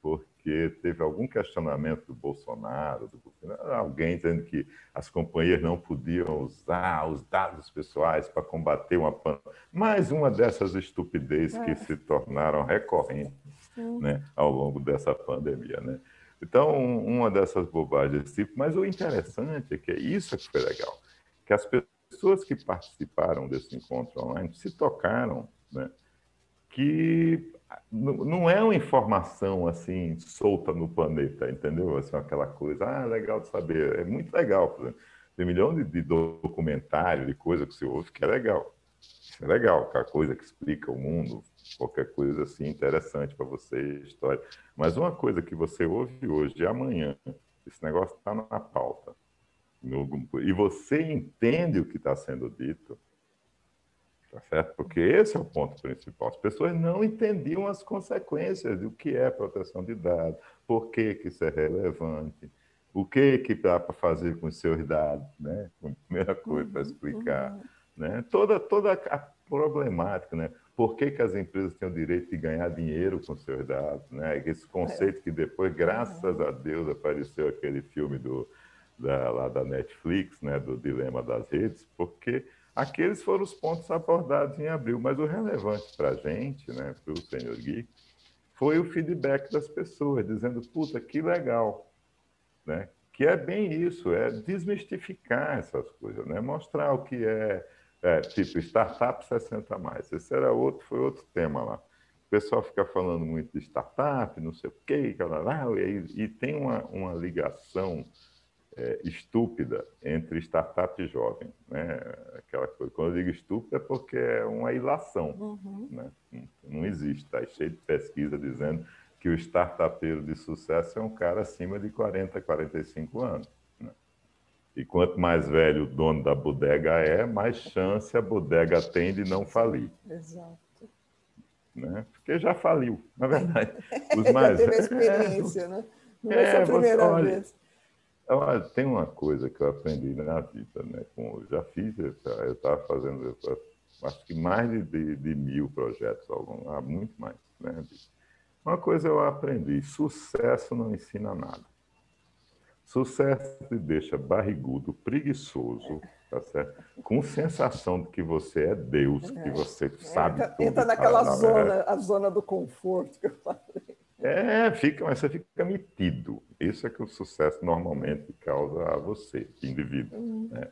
porque porque teve algum questionamento do Bolsonaro, do, alguém dizendo que as companhias não podiam usar os dados pessoais para combater uma pandemia. Mais uma dessas estupidez que é. se tornaram recorrentes né, ao longo dessa pandemia. Né? Então, uma dessas bobagens desse tipo. Mas o interessante é que é isso que foi legal, que as pessoas que participaram desse encontro online se tocaram né, que não é uma informação assim solta no planeta, entendeu? Assim, aquela coisa, ah, legal de saber, é muito legal. Por exemplo. Tem milhão de, de de coisa que você ouve que é legal. Isso é legal, aquela coisa que explica o mundo, qualquer coisa assim interessante para você, história. Mas uma coisa que você ouve hoje e amanhã, esse negócio está na pauta, no, e você entende o que está sendo dito, Tá certo? Porque esse é o ponto principal. As pessoas não entendiam as consequências do que é proteção de dados, por que, que isso é relevante, o que, que dá para fazer com os seus dados, né? Primeira coisa para explicar. Uhum. Né? Toda, toda a problemática, né? Por que, que as empresas têm o direito de ganhar dinheiro com seus dados? Né? Esse conceito que depois, graças a Deus, apareceu aquele filme do, da, lá da Netflix, né? do Dilema das Redes, porque Aqueles foram os pontos abordados em abril, mas o relevante para a gente, né, para o Senhor Gui, foi o feedback das pessoas, dizendo, puta, que legal, né? Que é bem isso, é desmistificar essas coisas, né? Mostrar o que é, é tipo, startup 60 mais. Esse era outro, foi outro tema lá. O pessoal fica falando muito de startup, não sei o quê, e, e tem uma, uma ligação é, estúpida entre startup e jovem. Né? Aquela coisa. Quando eu digo estúpida é porque é uma ilação. Uhum. Né? Não existe. Está cheio de pesquisa dizendo que o startupeiro de sucesso é um cara acima de 40, 45 anos. Né? E quanto mais velho o dono da bodega é, mais chance a bodega tem de não falir. Exato. Né? Porque já faliu, na verdade. Os mais... já teve experiência, né? Não é, a primeira olha, vez. Olha, tem uma coisa que eu aprendi na vida, né? Com, já fiz, eu estava fazendo, acho que mais de, de, de mil projetos, algum, ah, muito mais, né? Uma coisa eu aprendi: sucesso não ensina nada. Sucesso te deixa barrigudo, preguiçoso, tá certo? Com sensação de que você é Deus, que você sabe entra, tudo. Entra naquela zona, a zona do conforto que eu falei. É, fica, mas você fica metido. Isso é que o sucesso normalmente causa a você, indivíduo. Uhum. Né?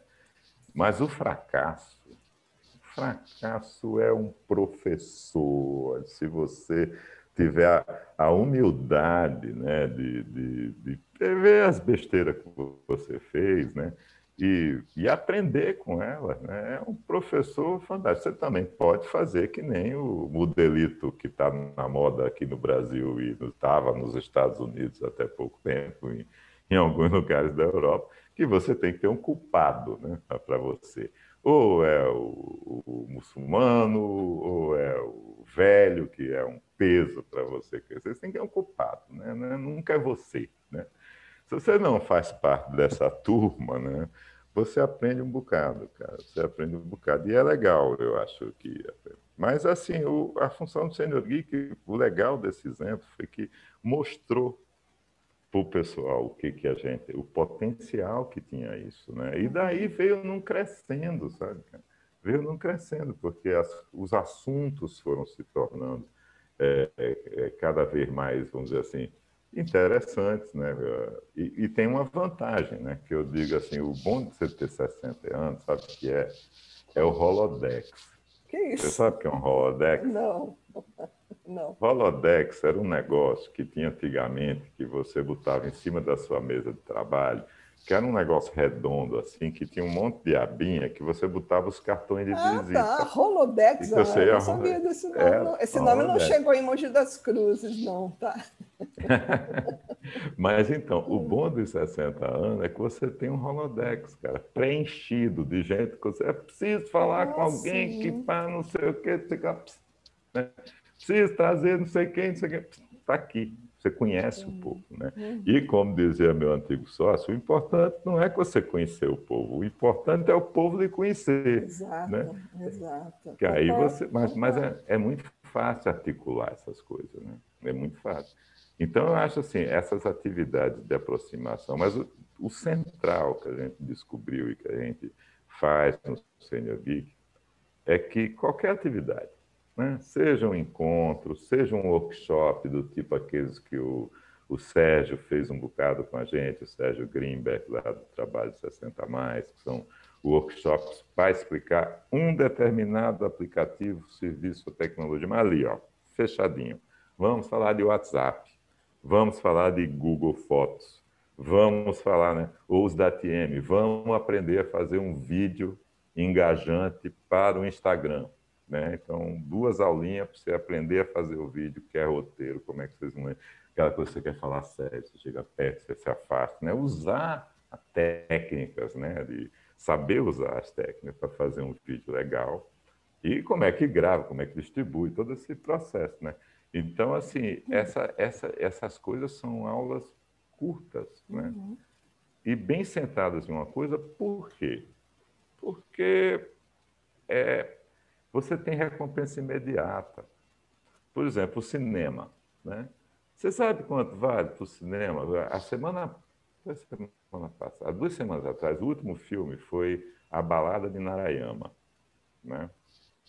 Mas o fracasso, o fracasso é um professor. Se você tiver a, a humildade né, de, de, de ver as besteiras que você fez, né? E, e, aprender com ela. Né? É um professor fantástico. Você também pode fazer que nem o modelito que está na moda aqui no Brasil e estava nos Estados Unidos até pouco tempo, em, em, alguns lugares da Europa, que você tem que ter um culpado né, para você. Ou é o, o, muçulmano, ou é o velho, que é um peso para você crescer. Você tem que ter um culpado, né? nunca é você. Né? Se você não faz parte dessa turma, né, você aprende um bocado, cara. Você aprende um bocado. E é legal, eu acho que. Mas, assim, o, a função do Senior Geek, o legal desse exemplo foi que mostrou para o pessoal o que, que a gente. o potencial que tinha isso, né? E daí veio num crescendo, sabe? Veio num crescendo, porque as, os assuntos foram se tornando é, é, cada vez mais, vamos dizer assim, interessantes, né? E, e, tem uma vantagem, né? Que eu digo assim, o bom de você ter 60 anos, sabe o que é? É o Holodex. Que isso? Você sabe o que é um Holodex? Não, não. Holodex era um negócio que tinha antigamente, que você botava em cima da sua mesa de trabalho, que era um negócio redondo, assim, que tinha um monte de abinha que você botava os cartões de ah, visita. Ah, tá. Holodex, ah, eu não sabia desse nome. É, Esse nome Holodex. não chegou em Mogi das Cruzes, não, tá? Mas então, o bom dos 60 anos é que você tem um Holodex, cara, preenchido de gente que você é preciso falar ah, com alguém sim. que pá, não sei o que, né? preciso trazer não sei quem, não sei quem, está aqui. Você conhece o povo, né? Uhum. E como dizia meu antigo sócio, o importante não é que você conhecer o povo, o importante é o povo lhe conhecer. Exato, né? exato. Que aí você, mas, mas é, é muito fácil articular essas coisas, né? É muito fácil. Então, eu acho assim, essas atividades de aproximação, mas o, o central que a gente descobriu e que a gente faz no Senior Geek é que qualquer atividade, né? seja um encontro, seja um workshop do tipo aqueles que o, o Sérgio fez um bocado com a gente, o Sérgio Greenberg, lá do Trabalho 60 Mais, que são workshops para explicar um determinado aplicativo, serviço ou tecnologia, mas ali, ó, fechadinho. Vamos falar de WhatsApp, vamos falar de Google Fotos, vamos falar, né, os da TM, vamos aprender a fazer um vídeo engajante para o Instagram. Né? Então, duas aulinhas para você aprender a fazer o vídeo, que é roteiro, como é que vocês vão. Aquela coisa que você quer falar sério, você chega perto, você se afasta. Né? Usar técnicas, né? de saber usar as técnicas para fazer um vídeo legal. E como é que grava, como é que distribui, todo esse processo. Né? Então, assim, essa, essa, essas coisas são aulas curtas, né? Uhum. E bem sentadas em uma coisa, por quê? Porque é, você tem recompensa imediata. Por exemplo, o cinema. Né? Você sabe quanto vale para o cinema? A semana, a semana passada, duas semanas atrás, o último filme foi A Balada de Narayama. Né?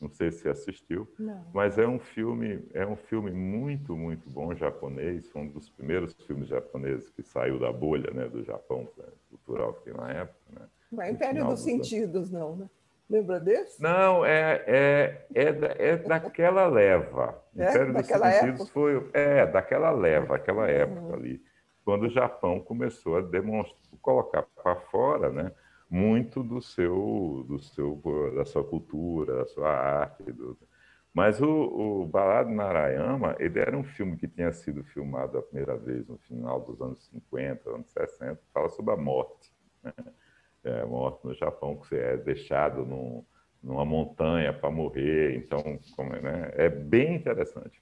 Não sei se assistiu, Não. mas é um filme, é um filme muito, muito bom japonês. Foi um dos primeiros filmes japoneses que saiu da bolha, né, do Japão né, cultural que tem na época. Né? Não é Império dos Sentidos, não, né? Lembra desse? Não, é, é, é, é daquela leva. É? Império dos época? foi. É, daquela leva, aquela época uhum. ali. quando o Japão começou a demonstrar, colocar para fora, né, muito do seu, do seu, da sua cultura, da sua arte. Do... Mas o, o Balado Narayama, ele era um filme que tinha sido filmado a primeira vez no final dos anos 50, anos 60, fala sobre a morte. Né? É, morte no Japão, que você é deixado num, numa montanha para morrer. Então, como, é, né? é bem interessante?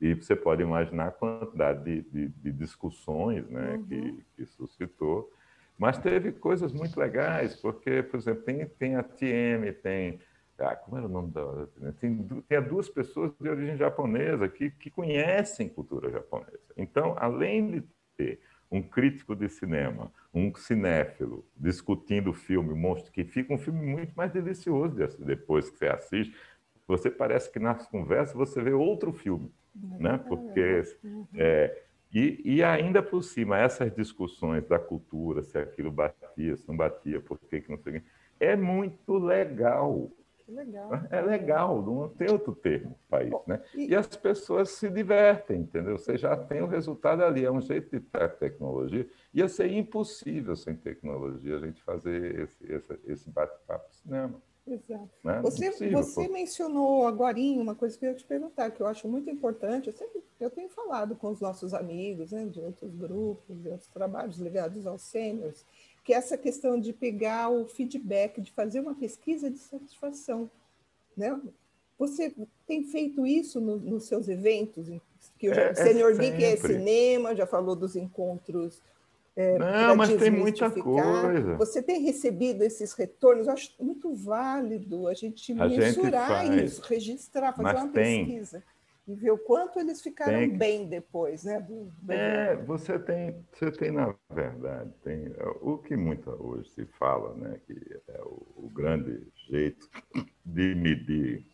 E você pode imaginar a quantidade de, de, de discussões né, uhum. que, que suscitou. Mas teve coisas muito legais, porque, por exemplo, tem, tem a TM, tem. Ah, como era o nome da. Tem, tem duas pessoas de origem japonesa que, que conhecem cultura japonesa. Então, além de ter um crítico de cinema, um cinéfilo discutindo o filme, monstro, que fica um filme muito mais delicioso depois que você assiste. Você parece que nas conversas você vê outro filme, né? Porque é, e, e, ainda por cima essas discussões da cultura, se aquilo batia, se não batia, por que que não sei, é muito legal. Legal. É legal, não tem outro termo para isso, né? E... e... as pessoas se divertem, entendeu? Você já tem o resultado ali, é um jeito de ter tecnologia. Ia ser impossível sem tecnologia a gente fazer esse, esse, esse bate-papo cinema. Exato. Né? Você, você mencionou agora uma coisa que eu ia te perguntar, que eu acho muito importante. Eu, sempre, eu tenho falado com os nossos amigos né, de outros grupos, de outros trabalhos ligados aos sêniores, que é essa questão de pegar o feedback, de fazer uma pesquisa de satisfação. Né? Você tem feito isso no, nos seus eventos? Que o é, Senior é Geek é cinema, já falou dos encontros é, Não, mas tem muita coisa. Você tem recebido esses retornos? Eu acho muito válido a gente a mensurar gente isso, registrar, fazer uma tem. pesquisa e ver o quanto eles ficaram tem. bem depois, né? Do, do é, você tem, você tem na verdade, tem o que muito hoje se fala, né? Que é o, o grande jeito de medir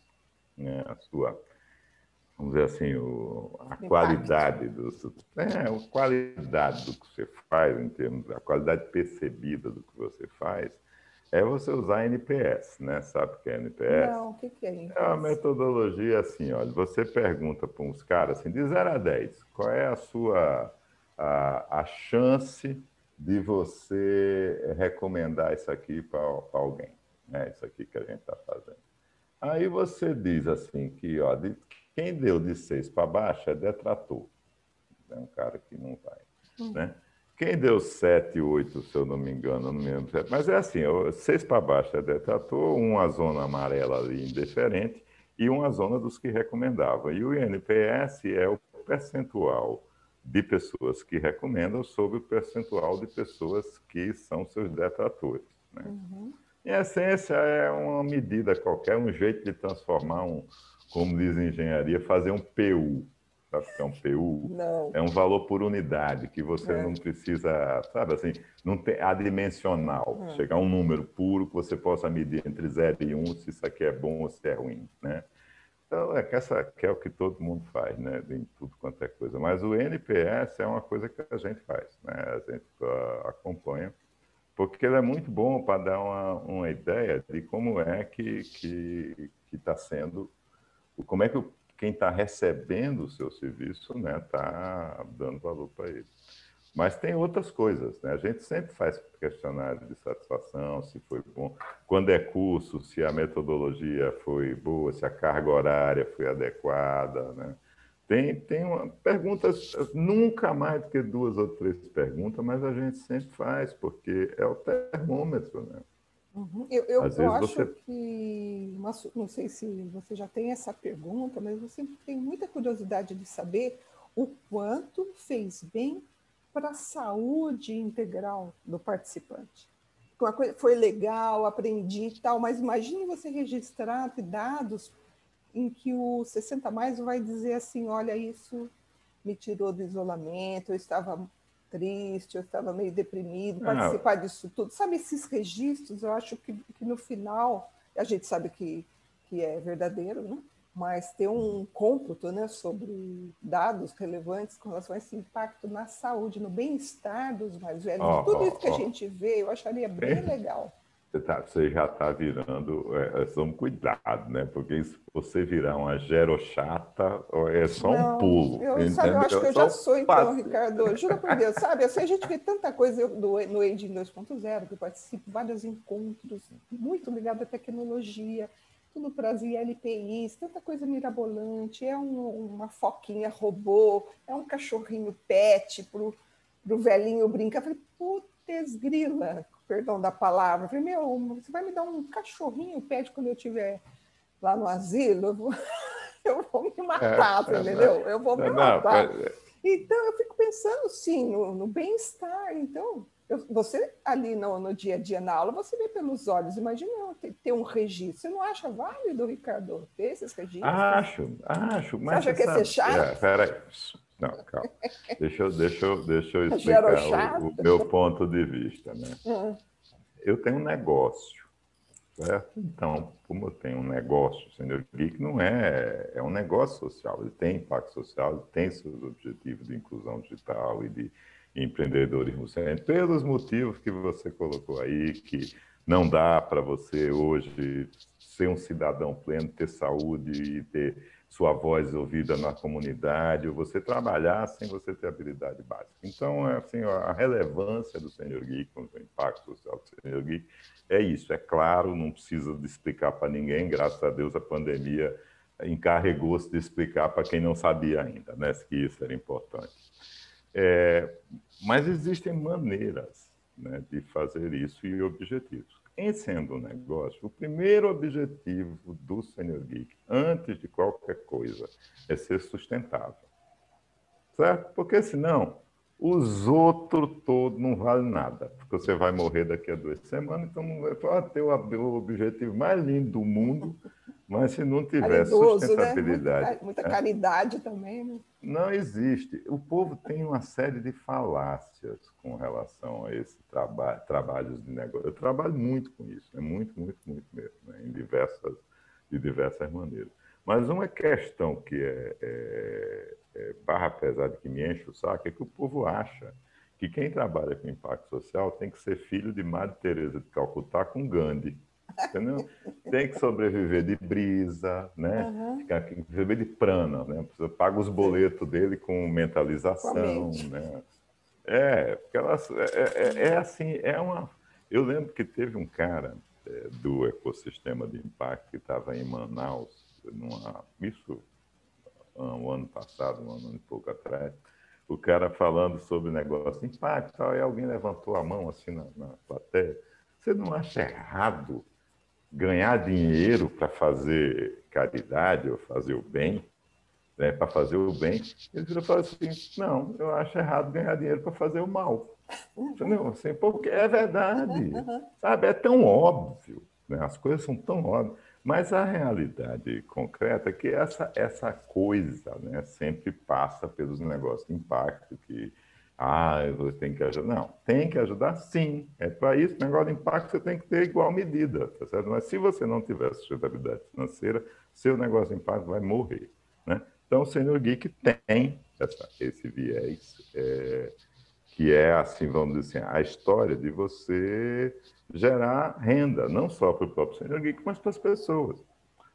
né, a sua vamos dizer assim, o, a qualidade do é, a qualidade do que você faz em termos da qualidade percebida do que você faz é você usar NPS, né? Sabe o que é NPS? Não, o que é NPS? É uma metodologia assim, olha, você pergunta para uns caras assim, de 0 a 10, qual é a sua a, a chance de você recomendar isso aqui para alguém, né? Isso aqui que a gente está fazendo. Aí você diz assim que, ó, de quem deu de seis para baixo é detrator. É um cara que não vai. Uhum. Né? Quem deu sete, oito, se eu não me engano, não me lembro. Mas é assim, seis para baixo é detrator, uma zona amarela ali indiferente e uma zona dos que recomendavam. E o INPS é o percentual de pessoas que recomendam sobre o percentual de pessoas que são seus detratores. Né? Uhum. Em essência, é uma medida qualquer, um jeito de transformar um, como diz a engenharia, fazer um PU. Sabe o que é um PU? Não. É um valor por unidade, que você é. não precisa, sabe assim, não tem adimensional. Hum. Chegar a um número puro que você possa medir entre 0 e 1 um, se isso aqui é bom ou se é ruim, né? Então, é que, essa, que é o que todo mundo faz, né? Em tudo quanto é coisa. Mas o NPS é uma coisa que a gente faz, né? A gente acompanha, porque ele é muito bom para dar uma, uma ideia de como é que está que, que tá sendo como é que quem está recebendo o seu serviço está né, tá dando valor para ele. Mas tem outras coisas, né? A gente sempre faz questionário de satisfação, se foi bom, quando é curso, se a metodologia foi boa, se a carga horária foi adequada, né? Tem, tem uma, perguntas, nunca mais do que duas ou três perguntas, mas a gente sempre faz, porque é o termômetro, né? Uhum. Eu, eu, eu acho você... que, não sei se você já tem essa pergunta, mas eu sempre tenho muita curiosidade de saber o quanto fez bem para a saúde integral do participante. Uma coisa, foi legal, aprendi e tal, mas imagine você registrar dados em que o 60 mais vai dizer assim, olha, isso me tirou do isolamento, eu estava triste, eu estava meio deprimido, ah. participar disso tudo. Sabe, esses registros, eu acho que, que no final, a gente sabe que, que é verdadeiro, né? mas ter um cômputo né, sobre dados relevantes com relação a esse impacto na saúde, no bem-estar dos mais velhos, oh, tudo oh, isso que a gente vê, eu acharia bem legal. Você, tá, você já está virando. É, é um cuidado, né? Porque se você virar uma gerochata, é só não, um pulo. Eu, sabe, eu acho que eu já sou, então, Ricardo. Juro por Deus, sabe? Assim, a gente vê tanta coisa do, no Aging 2.0, que eu participo de vários encontros, muito ligado à tecnologia, tudo para as ILPIs, tanta coisa mirabolante. É um, uma foquinha robô, é um cachorrinho pet para o velhinho brincar. Eu falei, putz, grila, perdão da palavra. Eu falei, meu, você vai me dar um cachorrinho pet quando eu estiver lá no asilo? Eu vou, eu vou me matar, é, entendeu? Eu vou me não, matar. Não, então, eu fico pensando, sim, no, no bem-estar. Então, eu, você ali no, no, dia a dia na aula, você vê pelos olhos. Imagina ter, ter, um registro. Você não acha válido, Ricardo, ter esses registros? Acho, acho. Mas você acha que é ser chato? É, peraí. Não, calma. Deixa eu, deixa eu, deixa eu explicar o, o, meu ponto de vista. Né? Uhum. Eu tenho um negócio, certo? Então, como eu tenho um negócio, o Senior Geek não é, é um negócio social, ele tem impacto social, ele tem seus objetivos de inclusão digital e de empreendedorismo centro, pelos motivos que você colocou aí, que não dá para você hoje ser um cidadão pleno, ter saúde e ter sua voz ouvida na comunidade, ou você trabalhar sem você ter habilidade básica. Então, é assim, a relevância do Senior Geek, o impacto social do Senior Geek, é isso. É claro, não precisa explicar para ninguém, graças a Deus a pandemia encarregou-se de explicar para quem não sabia ainda, né, que isso era importante. É, mas existem maneiras né, de fazer isso e objetivos. Em sendo um negócio, o primeiro objetivo do Senior Geek, antes de qualquer coisa, é ser sustentável. Certo? Porque senão, os outros todos não valem nada. Porque você vai morrer daqui a duas semanas, então não vai ter o objetivo mais lindo do mundo, mas se não tiver Caridoso, sustentabilidade. Né? Muita, muita é. caridade também, né? Não existe. O povo tem uma série de falácias com relação a esse trabalho, trabalhos de negócio. Eu trabalho muito com isso, né? muito, muito, muito mesmo, né? em diversas, de diversas maneiras. Mas uma questão que é, é, é barra pesada que me enche o saco é que o povo acha que quem trabalha com impacto social tem que ser filho de Madre Teresa de Calcutá com Gandhi. Entendeu? Tem que sobreviver de brisa, né? Uhum. Viver de prana, né? Paga os boletos dele com mentalização, né? É, porque elas, é, é, é, assim, é uma... Eu lembro que teve um cara é, do ecossistema de impacto que estava em Manaus, numa, isso um ano passado, um ano e pouco atrás, o cara falando sobre negócio de impacto, tal, e alguém levantou a mão assim na, na plateia. Você não acha errado ganhar dinheiro para fazer caridade ou fazer o bem, né, para fazer o bem, ele virou e assim, não, eu acho errado ganhar dinheiro para fazer o mal. Entendeu? Assim, porque é verdade, sabe? É tão óbvio, né? as coisas são tão óbvias, mas a realidade concreta é que essa, essa coisa né, sempre passa pelos negócios de impacto que ah, você tem que ajudar. Não, tem que ajudar sim. É para isso, negócio de impacto, você tem que ter igual medida, tá certo? Mas se você não tiver sustentabilidade financeira, seu negócio de impacto vai morrer. Né? Então, o Senior Geek tem essa, esse viés, é, que é, assim, vamos dizer assim, a história de você gerar renda, não só para o próprio Senior Geek, mas para as pessoas.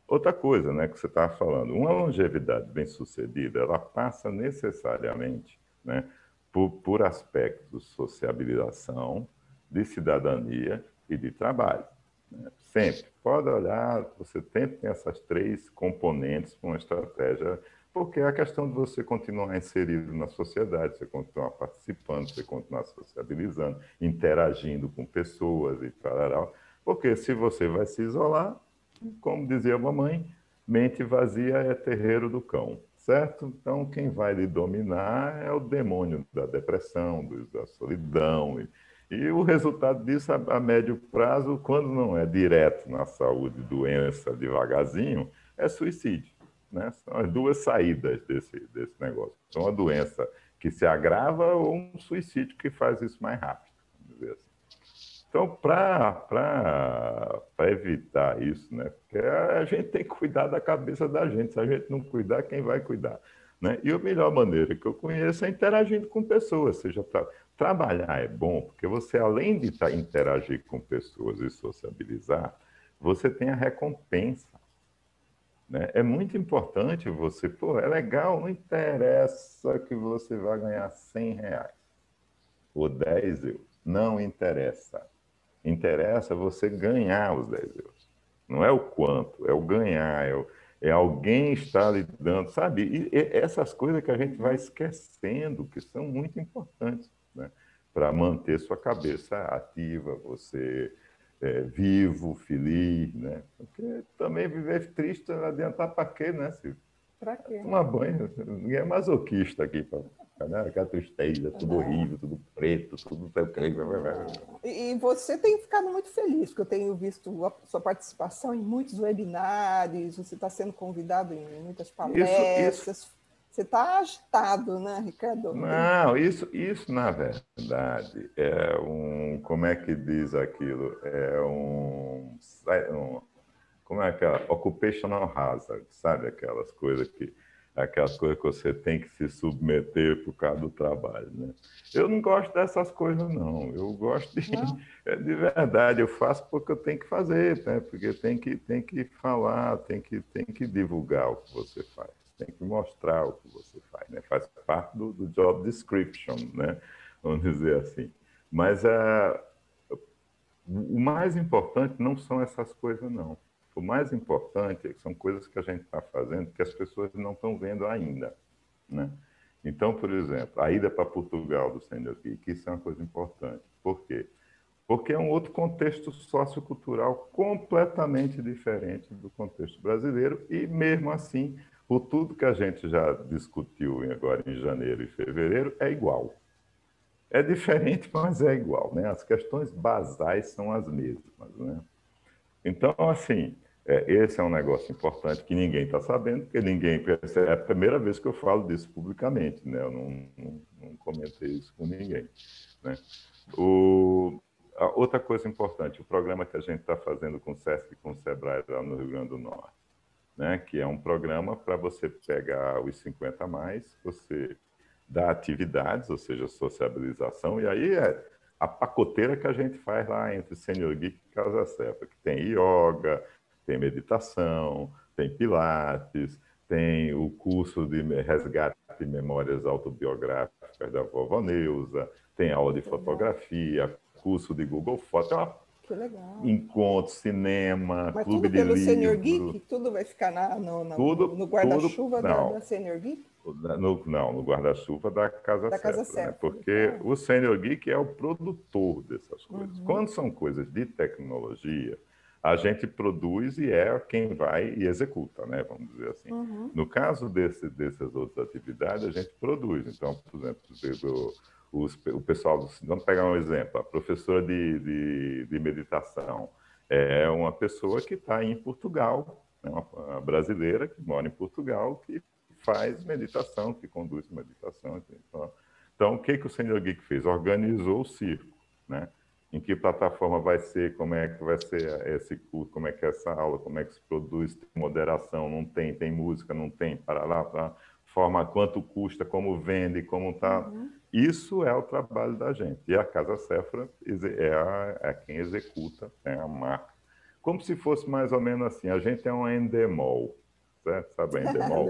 Outra coisa né, que você estava falando, uma longevidade bem sucedida, ela passa necessariamente né, por, por aspectos de sociabilização, de cidadania e de trabalho. Né? Sempre. Pode olhar, você sempre tem essas três componentes para uma estratégia, porque é a questão de você continuar inserido na sociedade, você continuar participando, você continuar sociabilizando, interagindo com pessoas e tal. Porque se você vai se isolar, como dizia a mamãe, mente vazia é terreiro do cão certo? Então, quem vai lhe dominar é o demônio da depressão, da solidão. E, e o resultado disso, a, a, médio prazo, quando não é direto na saúde, doença, devagarzinho, é suicídio. Né? São as duas saídas desse, desse negócio. São uma doença que se agrava ou um suicídio que faz isso mais rápido. Assim. Então, para evitar isso, né? Porque a gente tem que cuidar da cabeça da gente. Se a gente não cuidar, quem vai cuidar? Né? E a melhor maneira que eu conheço é interagindo com pessoas, seja pra, trabalhar é bom porque você, além de tá, interagir com pessoas e sociabilizar, você tem a recompensa. Né? É muito importante você, pô, é legal, não interessa que você vai ganhar 100 reais ou 10 euros. Não interessa. Interessa você ganhar os 10 euros. Não é o quanto, é o ganhar, é, o, é alguém estar lhe dando, sabe? E, e essas coisas que a gente vai esquecendo, que são muito importantes, né? Para manter sua cabeça ativa, você é, vivo, feliz, né? Porque também viver triste não adianta para quê, né, Silvio? Para quê? Tomar banho. Ninguém é masoquista aqui, pra, né? Aquela tristeza, tudo horrível, tudo preto, tudo... E você tem ficado muito feliz, porque eu tenho visto a sua participação em muitos webinários, você está sendo convidado em muitas palestras. Isso, isso você está agitado, né, Ricardo? Não, isso, isso na verdade é um, como é que diz aquilo? É um, um como é que é? Occupational hazard, sabe? Aquelas coisas que aquelas coisas que você tem que se submeter por causa do trabalho, né? Eu não gosto dessas coisas, não. Eu gosto de, de verdade, eu faço porque eu tenho que fazer, né? Porque tem que, tem que falar, tem que, tem que divulgar o que você faz tem que mostrar o que você faz, né? faz parte do, do job description, né? vamos dizer assim. Mas uh, o mais importante não são essas coisas, não. O mais importante é são coisas que a gente está fazendo que as pessoas não estão vendo ainda. Né? Então, por exemplo, a ida para Portugal do Senior Geek, isso é uma coisa importante. Por quê? Porque é um outro contexto sociocultural completamente diferente do contexto brasileiro e, mesmo assim, por tudo que a gente já discutiu agora em janeiro e fevereiro, é igual. É diferente, mas é igual. Né? As questões basais são as mesmas. Né? Então, assim, é, esse é um negócio importante que ninguém está sabendo, porque ninguém. É a primeira vez que eu falo disso publicamente, né? eu não, não, não comentei isso com ninguém. Né? O, outra coisa importante, o programa que a gente está fazendo com o SESC e com o SEBRAE lá no Rio Grande do Norte né, que é um programa para você pegar os 50 a mais, você dá atividades, ou seja, sociabilização, e aí é a pacoteira que a gente faz lá entre Senior Geek e Casa Cepa, que tem yoga, tem meditação, tem pilates, tem o curso de resgate de memórias autobiográficas da vovó Neuza, tem aula de fotografia, curso de Google Fotos, é uma que legal. Encontro, cinema, Mas clube tudo pelo Senior Geek? Tudo vai ficar na, no, tudo, no guarda-chuva da, da, Senior Geek? No, não, no guarda-chuva da Casa da Casa certa, né? Porque ah. o Senior Geek é o produtor dessas coisas. Uhum. Quando são coisas de tecnologia, a gente produz e é quem vai e executa, né? Vamos dizer assim. Uhum. No caso desse, dessas outras atividades, a gente produz. Então, por exemplo, os, o pessoal, vamos pegar um exemplo, a professora de, de, de meditação é uma pessoa que está em Portugal, né, uma brasileira que mora em Portugal, que faz meditação, que conduz meditação. Então, então o que, que o Senhor Geek fez? Organizou o circo, né? Em que plataforma vai ser, como é que vai ser esse curso, como é que é essa aula, como é que se produz, tem moderação, não tem, tem música, não tem, para lá, para forma quanto custa, como vende, como está. Uhum. Isso é o trabalho da gente. E a Casa Cefra é, a, é quem executa, é a marca. Como se fosse mais ou menos assim, a gente é um endemol, certo? Sabe a endemol?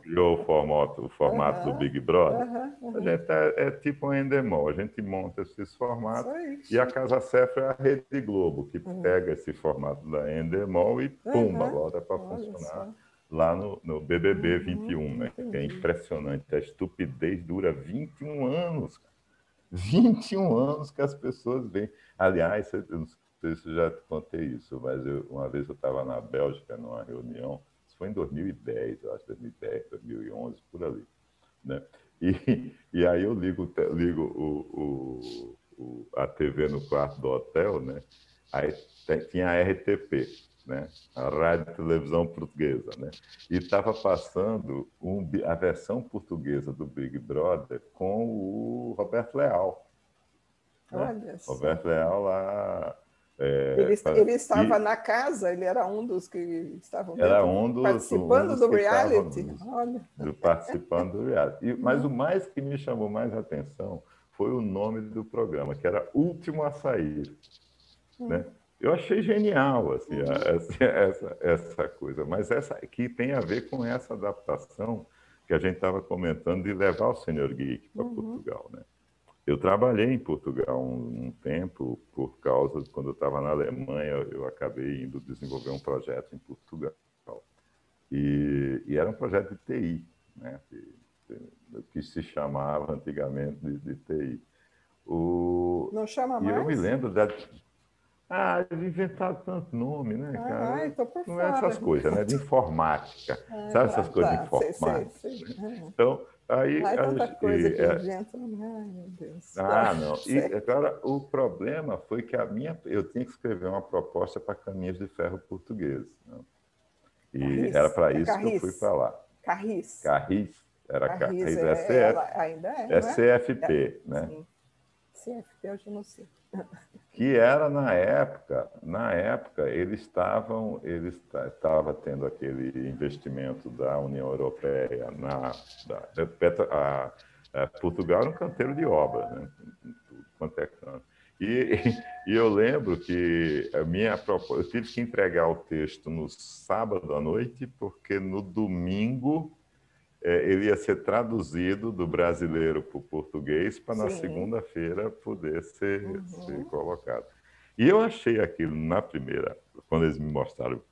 criou o formato, o formato uhum. do Big Brother? Uhum. A gente é, é, tipo um endemol, a gente monta esses formatos e a Casa Cefra é a Rede Globo, que uhum. pega esse formato da endemol e pumba, bota para funcionar. Só lá no, no BBB 21, uhum, né? Que é impressionante. A estupidez dura 21 anos. 21 anos que as pessoas vêm. Aliás, eu não sei se eu já te contei isso, mas eu, uma vez eu estava na Bélgica numa reunião, isso foi em 2010, eu acho, 2010, 2011, por ali. Né? E, e aí eu ligo, ligo o, o, o, a TV no quarto do hotel, né? Aí tinha a RTP, né? a rádio e televisão portuguesa, né? e estava passando um, a versão portuguesa do Big Brother com o Roberto Leal. Né? Olha só. Roberto Leal lá. É, ele, ele, estava e, na casa, ele era um dos que estavam era um dos, participando um dos do reality. Olha. Do, participando do reality. E, mas o mais que me chamou mais atenção foi o nome do programa, que era Último a Sair. Hum. Né? Eu achei genial assim, essa, essa, coisa, mas essa que tem a ver com essa adaptação que a gente estava comentando de levar o Senior Geek para uhum. Portugal. Né? Eu trabalhei em Portugal um, um tempo, por causa de quando eu estava na Alemanha, eu acabei indo desenvolver um projeto em Portugal. E, e era um projeto de TI, né? que, que se chamava antigamente de, de TI. O, Não chama mais? E eu me lembro da, ah, inventaram tanto nome, né, ah, cara? Ai, tô por não fora. é essas coisas, né? De informática. Ah, Sabe essas tá, coisas de informática? Sei, sei, sei. Então, aí... Ai, tanta coisa e, que é... inventam. Ai, meu Deus. Ah, não. E agora, o problema foi que a minha... Eu tinha que escrever uma proposta para caminhos de ferro portugueses. Né? E Carris. era para é isso é que eu fui para lá. Carris. Carris. Era Carris. Carris. É, é, CF, ainda é, é CFP, é, né? Sim. CFP, eu já não sei que era na época, na época eles estavam, eles estava tendo aquele investimento da União Europeia na da, a, a, Portugal era um canteiro de obras, né? Quanto é canto. E, e eu lembro que a minha proposta, eu tive que entregar o texto no sábado à noite, porque no domingo é, ele ia ser traduzido do brasileiro para o português para na segunda-feira poder ser, uhum. ser colocado. E eu achei aquilo na primeira, quando eles me mostraram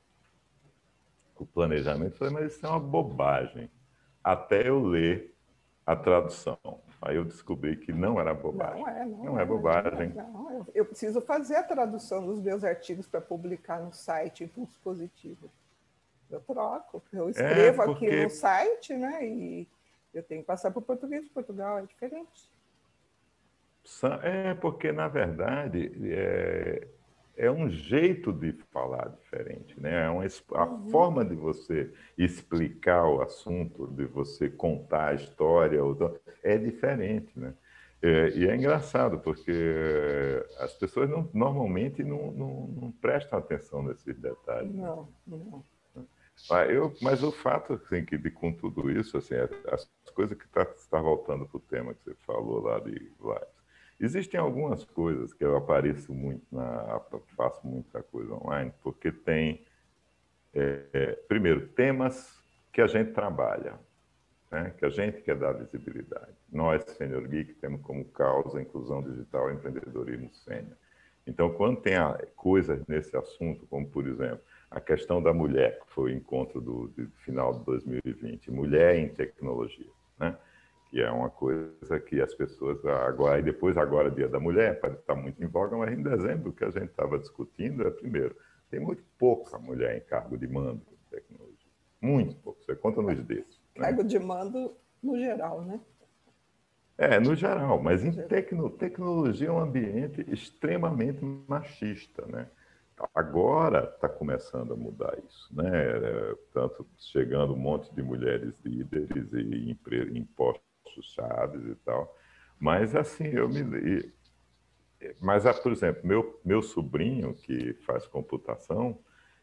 o planejamento, eu falei, mas isso é uma bobagem. Até eu ler a tradução. Aí eu descobri que não era bobagem. Não é, não, não é, é bobagem. Não, eu, eu preciso fazer a tradução dos meus artigos para publicar no site Impulso Positivo. Eu troco, eu é, escrevo é porque... aqui no site, né? E eu tenho que passar para o português de Portugal, é diferente. É, porque, na verdade, é, é um jeito de falar diferente, né? É uma, a uhum. forma de você explicar o assunto, de você contar a história, é diferente, né? É, e é engraçado, porque as pessoas não, normalmente não, não, não prestam atenção nesses detalhes. Não, não. Eu, mas o fato, assim, que de, com tudo isso, assim, as coisas que está tá voltando para o tema que você falou lá de lives, existem algumas coisas que eu apareço muito, na, faço muita coisa online, porque tem, é, é, primeiro, temas que a gente trabalha, né, que a gente quer dar visibilidade. Nós, Senior Geek, temos como causa a inclusão digital e empreendedorismo sênior. Então, quando tem coisas nesse assunto, como, por exemplo, a questão da mulher, que foi o encontro do, do final de 2020, mulher em tecnologia, né? que é uma coisa que as pessoas agora, e depois agora Dia da Mulher, pode estar muito em voga, mas em dezembro o que a gente estava discutindo é, primeiro, tem muito pouca mulher em cargo de mando de tecnologia. Muito pouco, você conta nos dedos. Né? Cargo de mando no geral, né? É, no geral, mas em tecno, tecnologia é um ambiente extremamente machista, né? Agora está começando a mudar isso, né? É, tanto chegando um monte de mulheres líderes e em postos chaves e tal. Mas assim, eu me mas por exemplo, meu meu sobrinho que faz computação,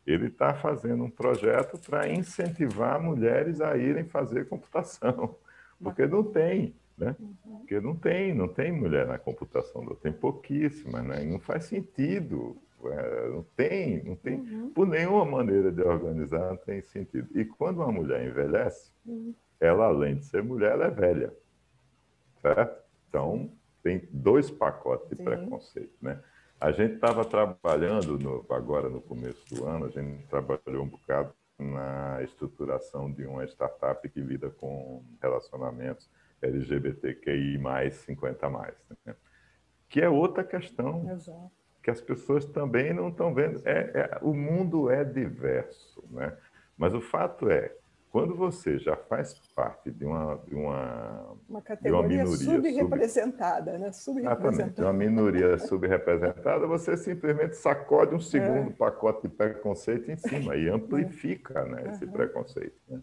ele está fazendo um projeto para incentivar mulheres a irem fazer computação, porque não tem, né? Porque não tem, não tem mulher na computação, tem pouquíssima, né? E não faz sentido é, não tem, não tem, uhum. por nenhuma maneira de organizar, não tem sentido. E quando uma mulher envelhece, uhum. ela, além de ser mulher, ela é velha, certo? Então, tem dois pacotes de Sim. preconceito, né? A gente estava trabalhando, no, agora no começo do ano, a gente trabalhou um bocado na estruturação de uma startup que lida com relacionamentos LGBTQI+, 50+, né? que é outra questão Exato que as pessoas também não estão vendo. É, é, o mundo é diverso, né? Mas o fato é, quando você já faz parte de uma de uma, uma categoria uma subrepresentada, sub... né? Subrepresentada. uma minoria subrepresentada, você simplesmente sacode um segundo é. pacote de preconceito em cima e amplifica, né, esse preconceito. Né?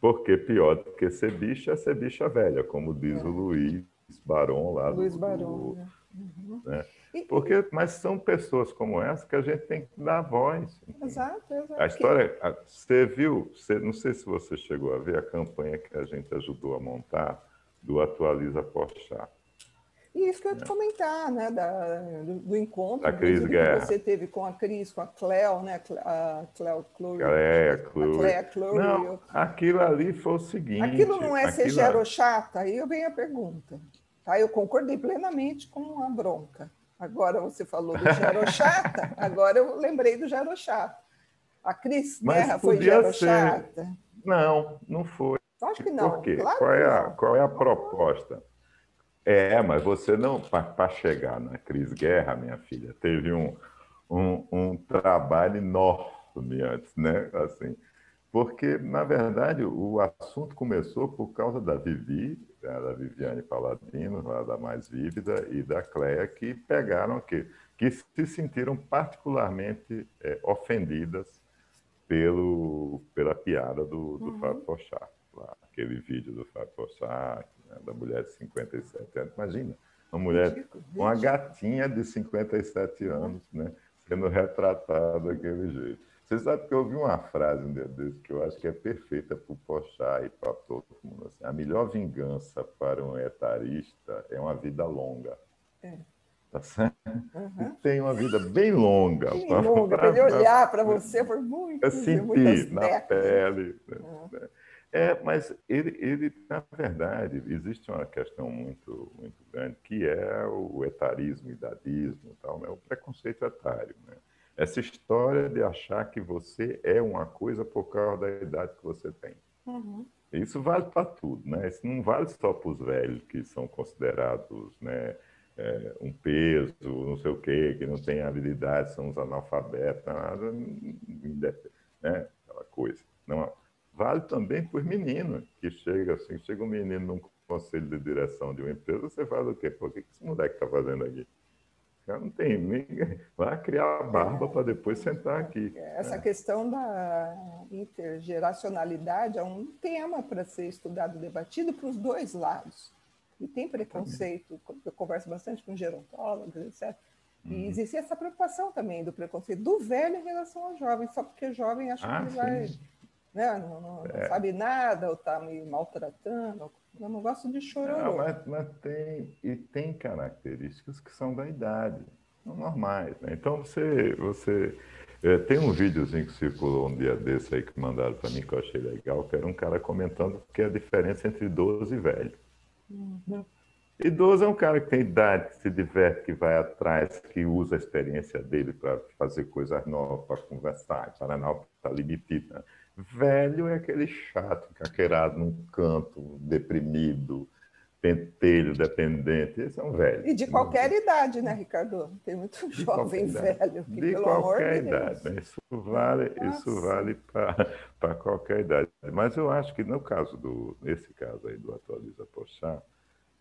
Porque pior do que ser bicha é ser bicha velha, como diz é. o Luiz Baron lá Luiz do, Baron, do, né? Uhum. Né? Porque, mas são pessoas como essa que a gente tem que dar voz. Exato, exato. A história, você viu, você, não sei se você chegou a ver a campanha que a gente ajudou a montar do Atualiza Porchat. E isso que eu ia te comentar, né, da, do, do encontro Cris que você teve com a Cris, com a Cleo, né, a Cleo Clúrio. Clea Clúrio. Não, aquilo ali foi o seguinte... Aquilo não é ser gerochata? Aí eu venho a pergunta. Tá? Eu concordei plenamente com a bronca. Agora você falou do gerochata, agora eu lembrei do gerochata. A Cris Guerra foi gerochata? Ser... Não, não foi. Acho que não. Por quê? Claro qual, é a, qual é a proposta? É, mas você não, para chegar na Cris Guerra, minha filha, teve um, um, um, trabalho enorme antes, né? Assim, porque, na verdade, o assunto começou por causa da Vivi, da Viviane Paladino, lá da Mais Vívida, e da Cleia, que pegaram aqui, que se sentiram particularmente é, ofendidas pelo, pela piada do, do uhum. Fábio Pochá, aquele vídeo do Fábio Pochá, né, da mulher de 57 anos. Imagina, uma mulher, uma gatinha de 57 anos, né, sendo retratada daquele jeito. Você sabe que eu ouvi uma frase um dia desse que eu acho que é perfeita para o Pochá e para todo mundo. Assim, a melhor vingança para um etarista é uma vida longa. É. Tá certo? Uhum. Tem uma vida bem longa. Bem longa, para ele olhar para você por muito sentir na pele. Né? Uhum. É, mas ele, ele, na verdade, existe uma questão muito, muito grande que é o etarismo, idadismo, tal, né? o preconceito etário. Né? Essa história de achar que você é uma coisa por causa da idade que você tem. Uhum. Isso vale para tudo, né? Isso não vale só para os velhos que são considerados, né? É, um peso, não sei o quê, que não tem habilidade, são os analfabetos, nada, né? Aquela coisa. Não, vale também para os meninos, que chega assim, chega um menino num conselho de direção de uma empresa, você fala o quê? Pô, o que esse moleque está fazendo aqui? Já não tem nem. Vai criar a barba para depois sentar aqui. Essa né? questão da intergeracionalidade é um tema para ser estudado, debatido para os dois lados. E tem preconceito, eu converso bastante com gerontólogos, etc. E uhum. existe essa preocupação também do preconceito do velho em relação ao jovem, só porque jovem acha ah, que ele vai. Né, não, não, é. não sabe nada, ou está me maltratando, eu não gosto de chororô. mas, mas, tem, e tem características que são da idade, são normais. Né? Então, você, você é, tem um videozinho que circulou um dia desse aí que mandaram para mim, que eu achei legal, que era um cara comentando que é a diferença entre idoso e velho. Uhum. Idoso é um cara que tem idade, que se diverte, que vai atrás, que usa a experiência dele para fazer coisas novas, para conversar, para não estar limitado. Né? Velho é aquele chato, caqueirado num canto, deprimido, pentelho, dependente. Esse é um velho. E de qualquer idade, né, Ricardo? Tem muito de jovem velho. Que, de qualquer idade. Né? Isso vale, isso vale para qualquer idade. Mas eu acho que no caso do, nesse caso aí do Atualiza Pochá,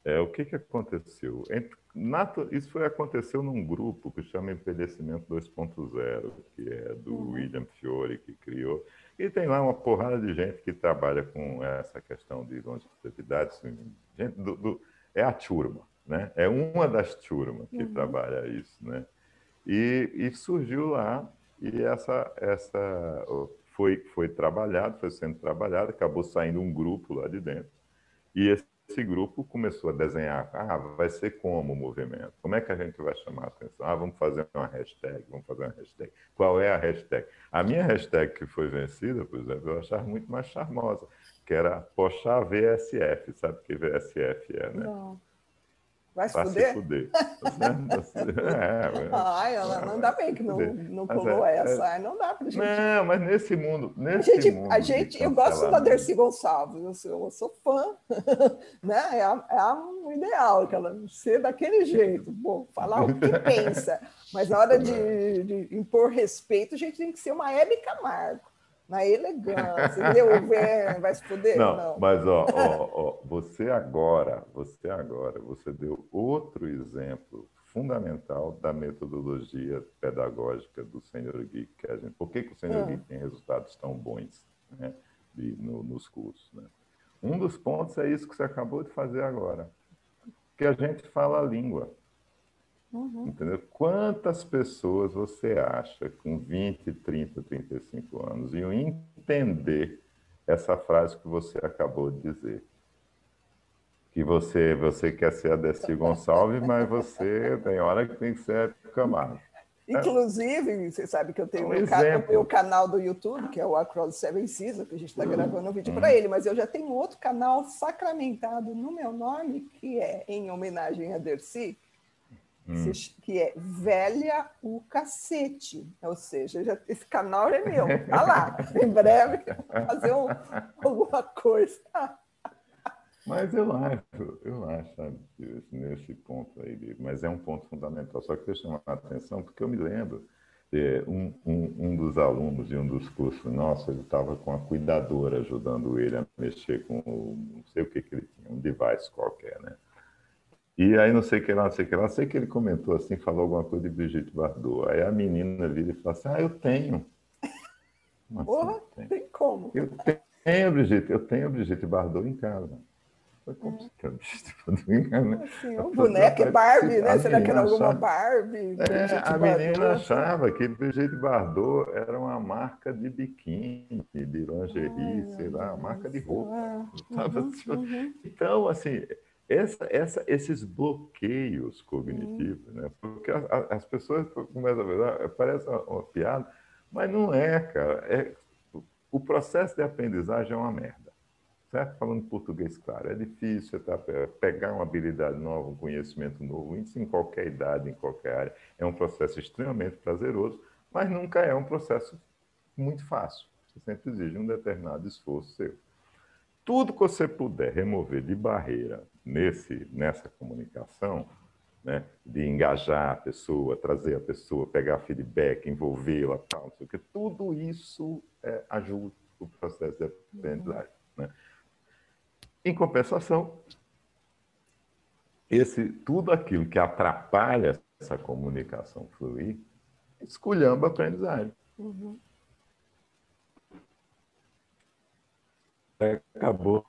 é, o que, que aconteceu? Entre, nato, isso foi, aconteceu num grupo que chama Envelhecimento 2.0, que é do uhum. William Fiore, que criou. E tem lá uma porrada de gente que trabalha com essa questão de longevidade. Assim, gente do, do, é a turma, né? É uma das turmas que uhum. trabalha isso, né? E, e, surgiu lá e essa essa foi foi trabalhado, foi sendo trabalhado, acabou saindo um grupo lá de dentro. E esse esse grupo começou a desenhar, ah, vai ser como o movimento? Como é que a gente vai chamar a atenção? Ah, vamos fazer uma hashtag, vamos fazer uma hashtag. Qual é a hashtag? A minha hashtag que foi vencida, por exemplo, eu achava muito mais charmosa, que era Pochá VSF, sabe o que VSF é, né? Não. Vai se fuder? Se fuder. é, Ai, ela não dá bem que não, não colou é, essa. É... Não dá pra gente. Não, mas nesse mundo. Nesse a gente, mundo a gente eu gosto da Dercy Gonçalves, eu sou, eu sou fã. né? É, a, é a, o ideal, que ela ser daquele jeito, bom, falar o que pensa. Mas na hora de, de impor respeito, a gente tem que ser uma Hebe Camargo na elegância, entendeu? vai se poder? Não, não, mas ó, ó, ó, você agora, você agora, você deu outro exemplo fundamental da metodologia pedagógica do Senhor Gui Kessler. Por que, que o Senhor Gui ah. tem resultados tão bons né, de, no, nos cursos? Né? Um dos pontos é isso que você acabou de fazer agora, que a gente fala a língua. Uhum. Entendeu? Quantas pessoas você acha com 20, 30, 35 anos iam entender essa frase que você acabou de dizer? que você, você quer ser a Desi Gonçalves, mas você tem hora que tem que ser a Camargo. Inclusive, você sabe que eu tenho um o meu canal do YouTube, que é o Across Seven Seasons, que a gente está gravando um vídeo para uhum. ele, mas eu já tenho outro canal sacramentado no meu nome, que é em homenagem a Dercy, hum. que é Velha o Cacete. Ou seja, já, esse canal é meu. Tá lá. Em breve, fazer um, alguma coisa. Mas eu acho, eu acho, sabe, nesse ponto aí, mas é um ponto fundamental. Só que eu chamo a atenção porque eu me lembro, é, um, um, um, dos alunos de um dos cursos nossos, ele estava com a cuidadora ajudando ele a mexer com, não sei o que, que ele tinha, um device qualquer, né? E aí não sei o que lá, não sei o que lá, sei que ele comentou assim, falou alguma coisa de Brigitte Bardot. Aí a menina vira e fala assim, ah, eu tenho. Assim, Porra, tem? tem como? Eu tenho, Brigitte, eu tenho Brigitte Bardot em casa. Foi complicado. Né? Assim, um boneco é Barbie, né? Será que era alguma achava... Barbie? É, a menina achava que Brigitte Bardot era uma marca de biquíni, de lingerie, Ai, sei lá, uma marca de roupa. Uhum, uhum. Então, assim, essa, essa, esses bloqueios cognitivos, uhum. né? Porque as, as pessoas começam a ver, parece uma, uma piada, mas não é, cara. É, o processo de aprendizagem é uma merda certo? Falando português claro, é difícil tá? pegar uma habilidade nova, um conhecimento novo, isso em qualquer idade, em qualquer área. É um processo extremamente prazeroso, mas nunca é um processo muito fácil. Você sempre exige um determinado esforço seu. Tudo que você puder remover de barreira nesse, nessa comunicação, né, de engajar a pessoa, trazer a pessoa, pegar feedback, envolvê-la, tal, não sei o que, tudo isso é, ajuda o processo de aprendizagem. Né? Em compensação, esse, tudo aquilo que atrapalha essa comunicação fluir, esculhamba a aprendizagem. Uhum. Acabou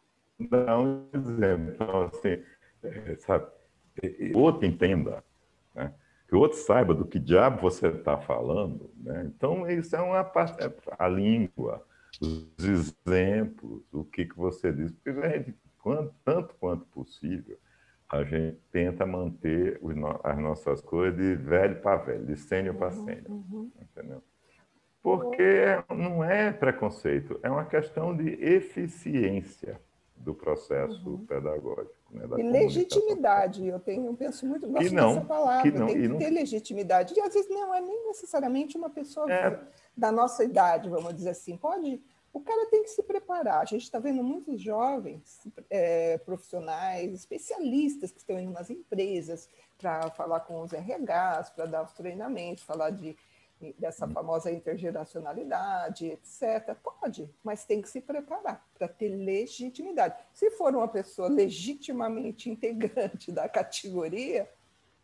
dar um exemplo. Então, assim, é, sabe, outro entenda, né? que o outro saiba do que diabo você está falando. Né? Então, isso é uma parte, é a língua, os exemplos, o que, que você diz. Porque a gente quanto, tanto quanto possível, a gente tenta manter as nossas coisas de velho para velho, de sênior para uhum, sênior. Uhum. Entendeu? Porque não é preconceito, é uma questão de eficiência do processo uhum. pedagógico. Né, e legitimidade, eu tenho, eu penso muito, gosto não, dessa palavra, que não, tem que não... ter legitimidade. E às vezes não é nem necessariamente uma pessoa é... da nossa idade, vamos dizer assim. Pode o cara tem que se preparar. A gente está vendo muitos jovens é, profissionais, especialistas que estão indo nas empresas para falar com os RHs, para dar os treinamentos, falar de, dessa famosa intergeracionalidade, etc. Pode, mas tem que se preparar para ter legitimidade. Se for uma pessoa legitimamente integrante da categoria,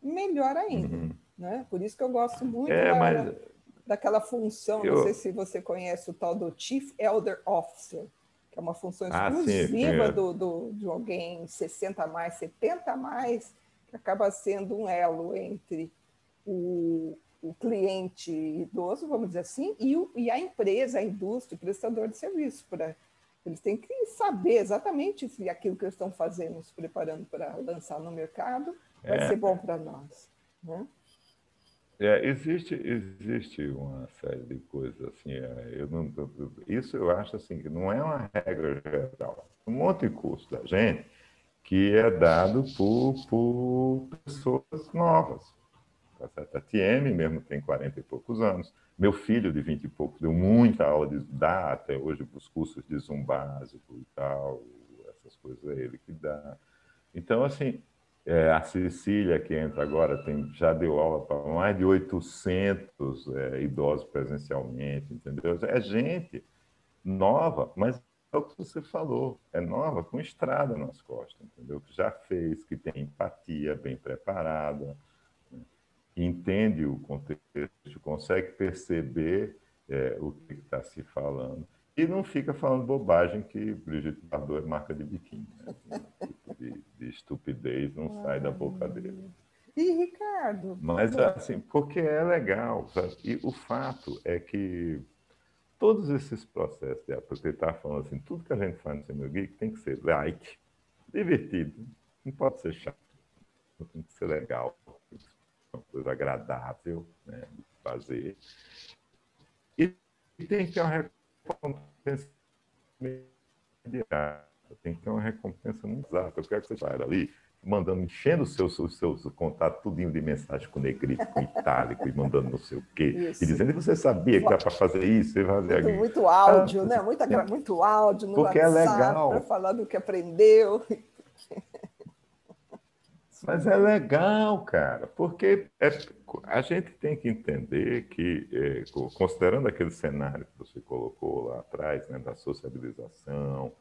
melhor ainda. Uhum. Né? Por isso que eu gosto muito é, da, mas daquela função, eu... não sei se você conhece o tal do Chief Elder Officer, que é uma função exclusiva ah, do, do, de alguém 60 a mais, 70 a mais, que acaba sendo um elo entre o, o cliente idoso, vamos dizer assim, e, o, e a empresa, a indústria, o prestador de serviço. Pra, eles têm que saber exatamente se aquilo que eles estão fazendo, se preparando para lançar no mercado, vai é. ser bom para nós. Né? É, existe, existe uma série de coisas assim. É, eu não, isso eu acho assim que não é uma regra geral. Um monte de curso da gente que é dado por, por pessoas novas. Certo? A TM mesmo tem 40 e poucos anos. Meu filho de 20 e poucos deu muita aula de dá até hoje para os cursos de Zoom básico e tal, essas coisas é ele que dá. Então, assim, é, a Cecília, que entra agora, tem, já deu aula para mais de 800 é, idosos presencialmente, entendeu? É gente nova, mas é o que você falou, é nova com estrada nas costas, entendeu? Que já fez, que tem empatia, bem preparada? Entende o contexto, consegue perceber é, o que está se falando e não fica falando bobagem que Brigitte Bardot é marca de biquíni. Né? tipo de, de, estupidez não sai da boca dele. E Ricardo? Mas assim, porque é legal. Sabe? E o fato é que todos esses processos, de, porque ele está falando assim, tudo que a gente faz no Senior Geek tem que ser light, divertido, Não pode ser chato. Tem que ser legal. Uma coisa agradável né, de fazer. E tem que ter uma recompensa imediata. Tem que ter uma recompensa muito exata. Eu quero que você saia ali mandando, enchendo os seus, os seus contatos, tudinho de mensagem com negrito, com itálico, e mandando não sei o quê. Isso. E dizendo, você sabia que dá para fazer isso? Você fazer muito, muito áudio, ah, né? Muita, muito áudio no Porque WhatsApp, é legal. para falar do que aprendeu. Mas é legal, cara, porque é, a gente tem que entender que, é, considerando aquele cenário que você colocou lá atrás, né, da sociabilização,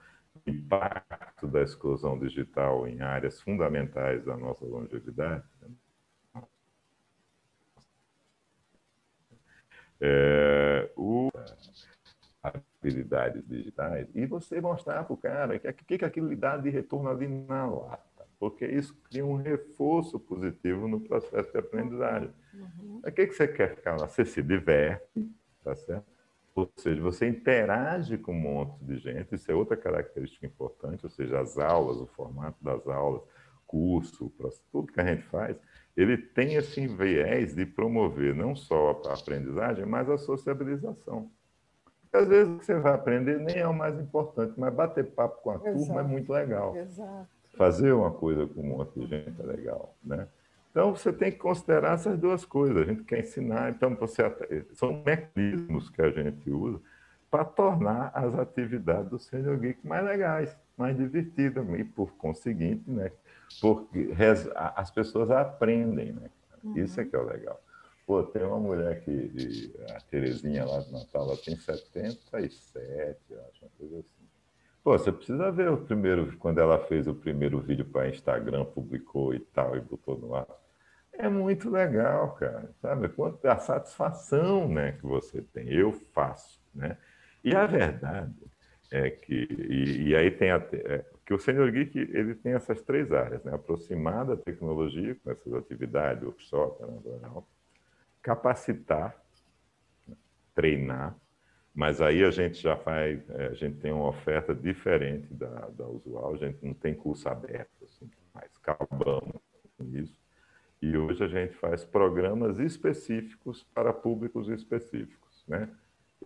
impacto da exclusão digital em áreas fundamentais da nossa longevidade, né? é, o, habilidades digitais, e você mostrar para o cara que, que, que aquilo lhe dá de retorno ali na lata, porque isso cria um reforço positivo no processo de aprendizagem. Uhum. O que, que você quer ficar lá? Você se diverte, tá certo? Ou seja, você interage com um monte de gente, isso é outra característica importante, ou seja, as aulas, o formato das aulas, curso, tudo que a gente faz, ele tem esse viés de promover não só a aprendizagem, mas a sociabilização. Porque às vezes o que você vai aprender nem é o mais importante, mas bater papo com a Exato. turma é muito legal. Exato. Fazer uma coisa com um monte de gente é legal, né? Então, você tem que considerar essas duas coisas. A gente quer ensinar, então, você, são mecanismos que a gente usa para tornar as atividades do Senior Geek mais legais, mais divertidas, e, por conseguinte, né, porque as pessoas aprendem. Né? Uhum. Isso é que é o legal. Pô, tem uma mulher que, a Terezinha lá de Natal, ela tem 77, eu acho, uma coisa assim. Pô, você precisa ver o primeiro, quando ela fez o primeiro vídeo para Instagram, publicou e tal, e botou no ar. É muito legal, cara. Sabe? Quanto a satisfação né, que você tem. Eu faço. Né? E a verdade é que. E, e aí tem a, é, que o Senior Geek ele tem essas três áreas: né? aproximar da tecnologia, com essas atividades, workshop, né? capacitar, treinar. Mas aí a gente já faz, é, a gente tem uma oferta diferente da, da usual, a gente não tem curso aberto, assim, mas acabamos com isso. E hoje a gente faz programas específicos para públicos específicos. Né?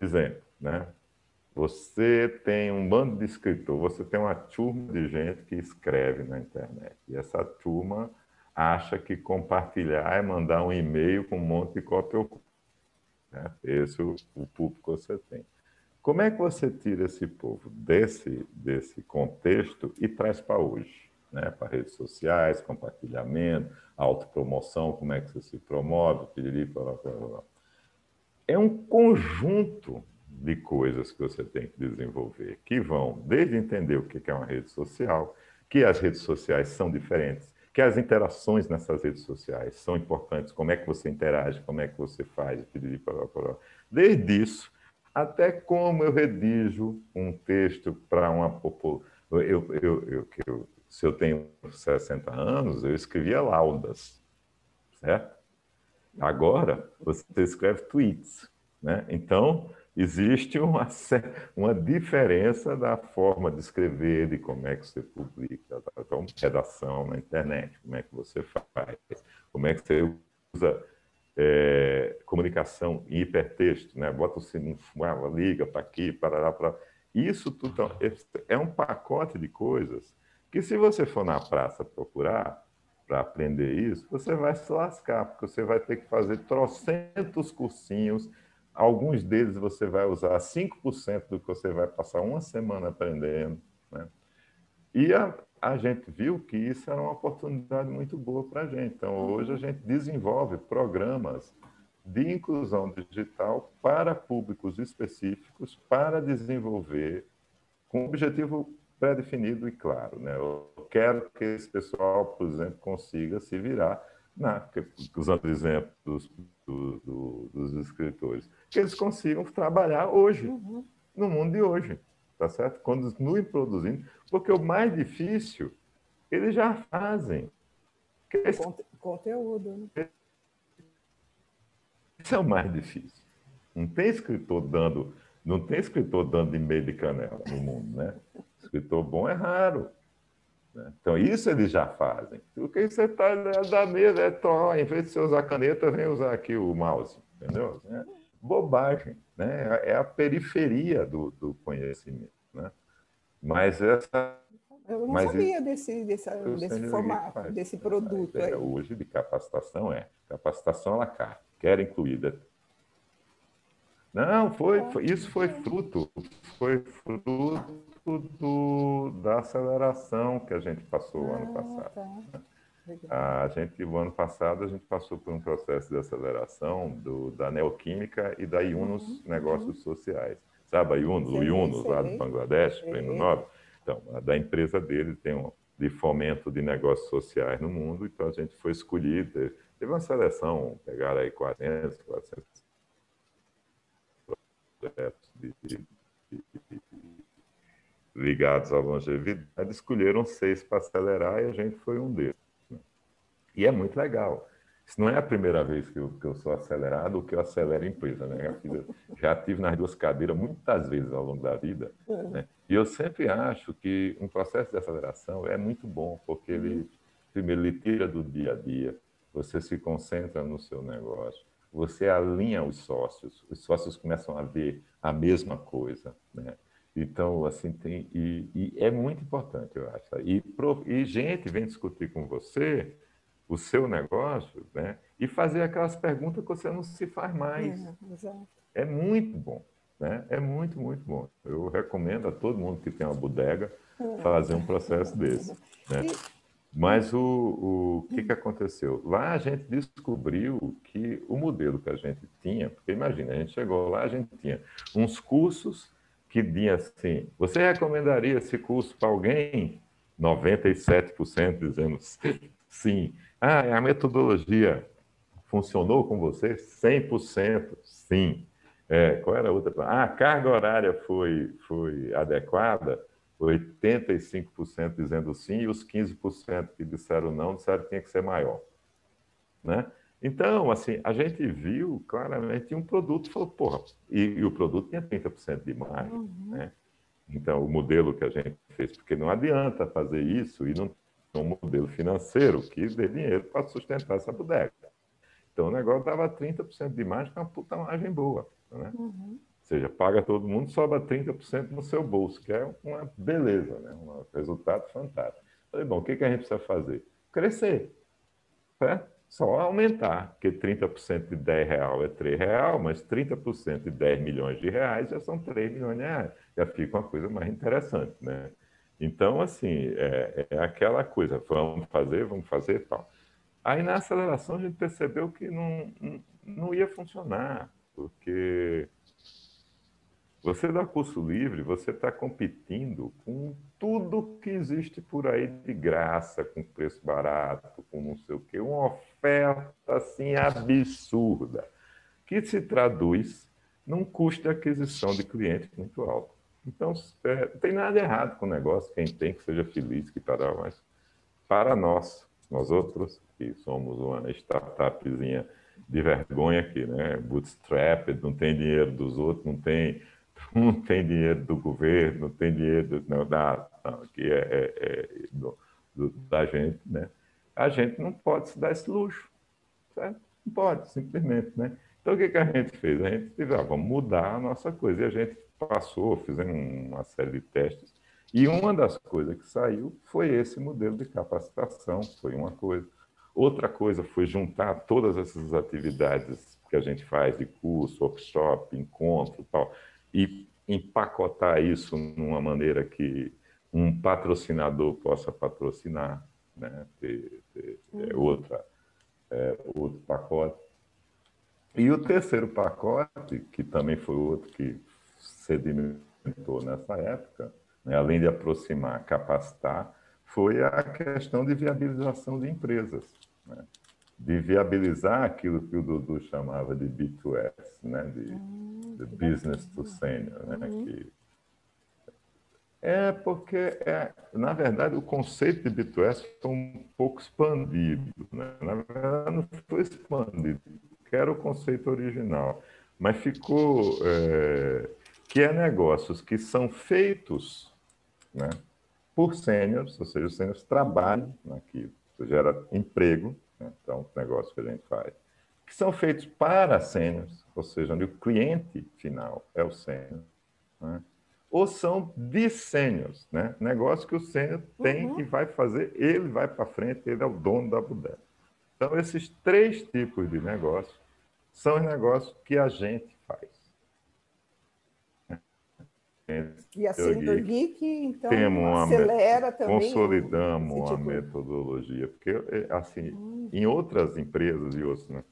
Exemplo, né? você tem um bando de escritor, você tem uma turma de gente que escreve na internet. E essa turma acha que compartilhar é mandar um e-mail com um monte de cópia oculta. Né? Esse é o, o público que você tem. Como é que você tira esse povo desse, desse contexto e traz para hoje? Né? Para redes sociais, compartilhamento, autopromoção, como é que você se promove, piriri, blá, blá, blá. É um conjunto de coisas que você tem que desenvolver, que vão desde entender o que é uma rede social, que as redes sociais são diferentes, que as interações nessas redes sociais são importantes, como é que você interage, como é que você faz, desde isso até como eu redijo um texto para uma população. Eu, eu, eu, eu, se eu tenho 60 anos, eu escrevia laudas, certo? Agora, você escreve tweets, né? Então, existe uma, uma diferença da forma de escrever, de como é que você publica, tá? então, redação na internet, como é que você faz, como é que você usa é, comunicação em hipertexto, né? Bota o sininho, liga para aqui, para lá, para Isso tudo é um pacote de coisas que se você for na praça procurar para aprender isso, você vai se lascar, porque você vai ter que fazer trocentos cursinhos, alguns deles você vai usar 5% do que você vai passar uma semana aprendendo. Né? E a, a gente viu que isso era uma oportunidade muito boa para a gente. Então, hoje a gente desenvolve programas de inclusão digital para públicos específicos para desenvolver com objetivo pré-definido e claro. Né? Eu quero que esse pessoal, por exemplo, consiga se virar, na, usando o exemplo dos, do, do, dos escritores, que eles consigam trabalhar hoje, uhum. no mundo de hoje, tá certo? Continuem produzindo, porque o mais difícil eles já fazem. Esse, conteúdo. Né? Esse é o mais difícil. Não tem escritor dando, não tem escritor dando e-mail de canela no mundo, né? Escritor bom é raro. Né? Então, isso eles já fazem. O que você está da mesa é, tó, em vez de você usar caneta, vem usar aqui o mouse. Entendeu? É bobagem. Né? É a periferia do, do conhecimento. Né? Mas essa. Eu não sabia desse, desse, desse formato, faz, desse produto. É, hoje, de capacitação, é. Capacitação à la carte. Quer incluída. Não, foi, foi, isso foi fruto. Foi fruto do, da aceleração que a gente passou ah, ano passado. Tá. A gente, o ano passado, a gente passou por um processo de aceleração do, da Neoquímica e da Yunus uhum, Negócios uhum. Sociais. Sabe a Yunus, o Yunus lá do Bangladesh, Prêmio Nobel? Então, a da empresa dele tem um de fomento de negócios sociais no mundo, então a gente foi escolhido, teve uma seleção, pegaram aí 400, 400 projetos de, de, de, ligados à longevidade, escolheram seis para acelerar e a gente foi um deles. Né? E é muito legal. Isso não é a primeira vez que eu, que eu sou acelerado ou que eu acelero a empresa. Né? Já, fiz, já tive nas duas cadeiras muitas vezes ao longo da vida. Né? E eu sempre acho que um processo de aceleração é muito bom, porque ele, primeiro, ele tira do dia a dia, você se concentra no seu negócio, você alinha os sócios, os sócios começam a ver a mesma coisa. Né? Então, assim, tem. E, e, é muito importante, eu acho. E, e gente vem discutir com você o seu negócio, né? E fazer aquelas perguntas que você não se faz mais. É, é muito bom, né? É muito, muito bom. Eu recomendo a todo mundo que tem uma bodega é. fazer um processo desse. Né? Mas o, o que, que aconteceu? Lá a gente descobriu que o modelo que a gente tinha, porque imagina, a gente chegou lá, a gente tinha uns cursos que diziam assim: você recomendaria esse curso para alguém? 97% dizendo sim. Ah, a metodologia funcionou com você? 100% sim. É, qual era a outra? Ah, a carga horária foi, foi adequada? 85% dizendo sim e os 15% que disseram não disseram que tinha que ser maior. Né? Então, assim, a gente viu claramente um produto falou, porra, e, e o produto tinha 30% de margem, uhum. né? Então, o modelo que a gente fez, porque não adianta fazer isso e não ter um modelo financeiro que dê dinheiro para sustentar essa bodega. Então, o negócio dava 30% de margem, com uma puta margem boa, né? Uhum seja, paga todo mundo, sobra 30% no seu bolso, que é uma beleza, né? um resultado fantástico. Falei, bom, o que, que a gente precisa fazer? Crescer. Certo? Só aumentar, porque 30% de 10 real é 3 real, mas 30% de 10 milhões de reais já são 3 milhões de reais. Já fica uma coisa mais interessante, né? Então, assim, é, é aquela coisa, vamos fazer, vamos fazer e tal. Aí, na aceleração, a gente percebeu que não, não ia funcionar, porque você dá curso livre, você está competindo com tudo que existe por aí de graça, com preço barato, com não sei o quê, uma oferta assim absurda, que se traduz num custo de aquisição de clientes muito alto. Então, é, não tem nada errado com o negócio, quem tem que seja feliz, que para, mas para nós, nós outros, que somos uma startupzinha de vergonha aqui, né? Bootstrap, não tem dinheiro dos outros, não tem não tem dinheiro do governo, não tem dinheiro do, não, da, não, que é, é, é do, do, da gente, né? A gente não pode se dar esse luxo, certo? Não pode, simplesmente, né? Então, o que, que a gente fez? A gente disse, ah, vamos mudar a nossa coisa. E a gente passou, fizemos uma série de testes, e uma das coisas que saiu foi esse modelo de capacitação, foi uma coisa. Outra coisa foi juntar todas essas atividades que a gente faz de curso, workshop, encontro tal, e empacotar isso numa maneira que um patrocinador possa patrocinar, né? ter, ter é, uhum. outra, é, outro pacote. E o terceiro pacote, que também foi outro que sedimentou nessa época, né? além de aproximar, capacitar, foi a questão de viabilização de empresas. Né? de viabilizar aquilo que o Dudu chamava de B2S, né? de, hum, de business to senior. Né? Uhum. Que é porque, é, na verdade, o conceito de B2S foi um pouco expandido. Né? Na verdade, não foi expandido, que era o conceito original, mas ficou é, que é negócios que são feitos né? por sêniores, ou seja, os sêniores trabalham naquilo, gera emprego, né? então, negócio que a gente faz, que são feitos para sêniores, ou seja, onde o cliente final é o sênior, né? Ou são de sêniores, né? negócio que o sênior tem uhum. e vai fazer, ele vai para frente, ele é o dono da bodega. Então, esses três tipos de negócio são os negócios que a gente faz. E a Senior Geek, então, Temos acelera também. Consolidamos tipo... a metodologia, porque, é, assim, hum. em outras empresas e outros, né?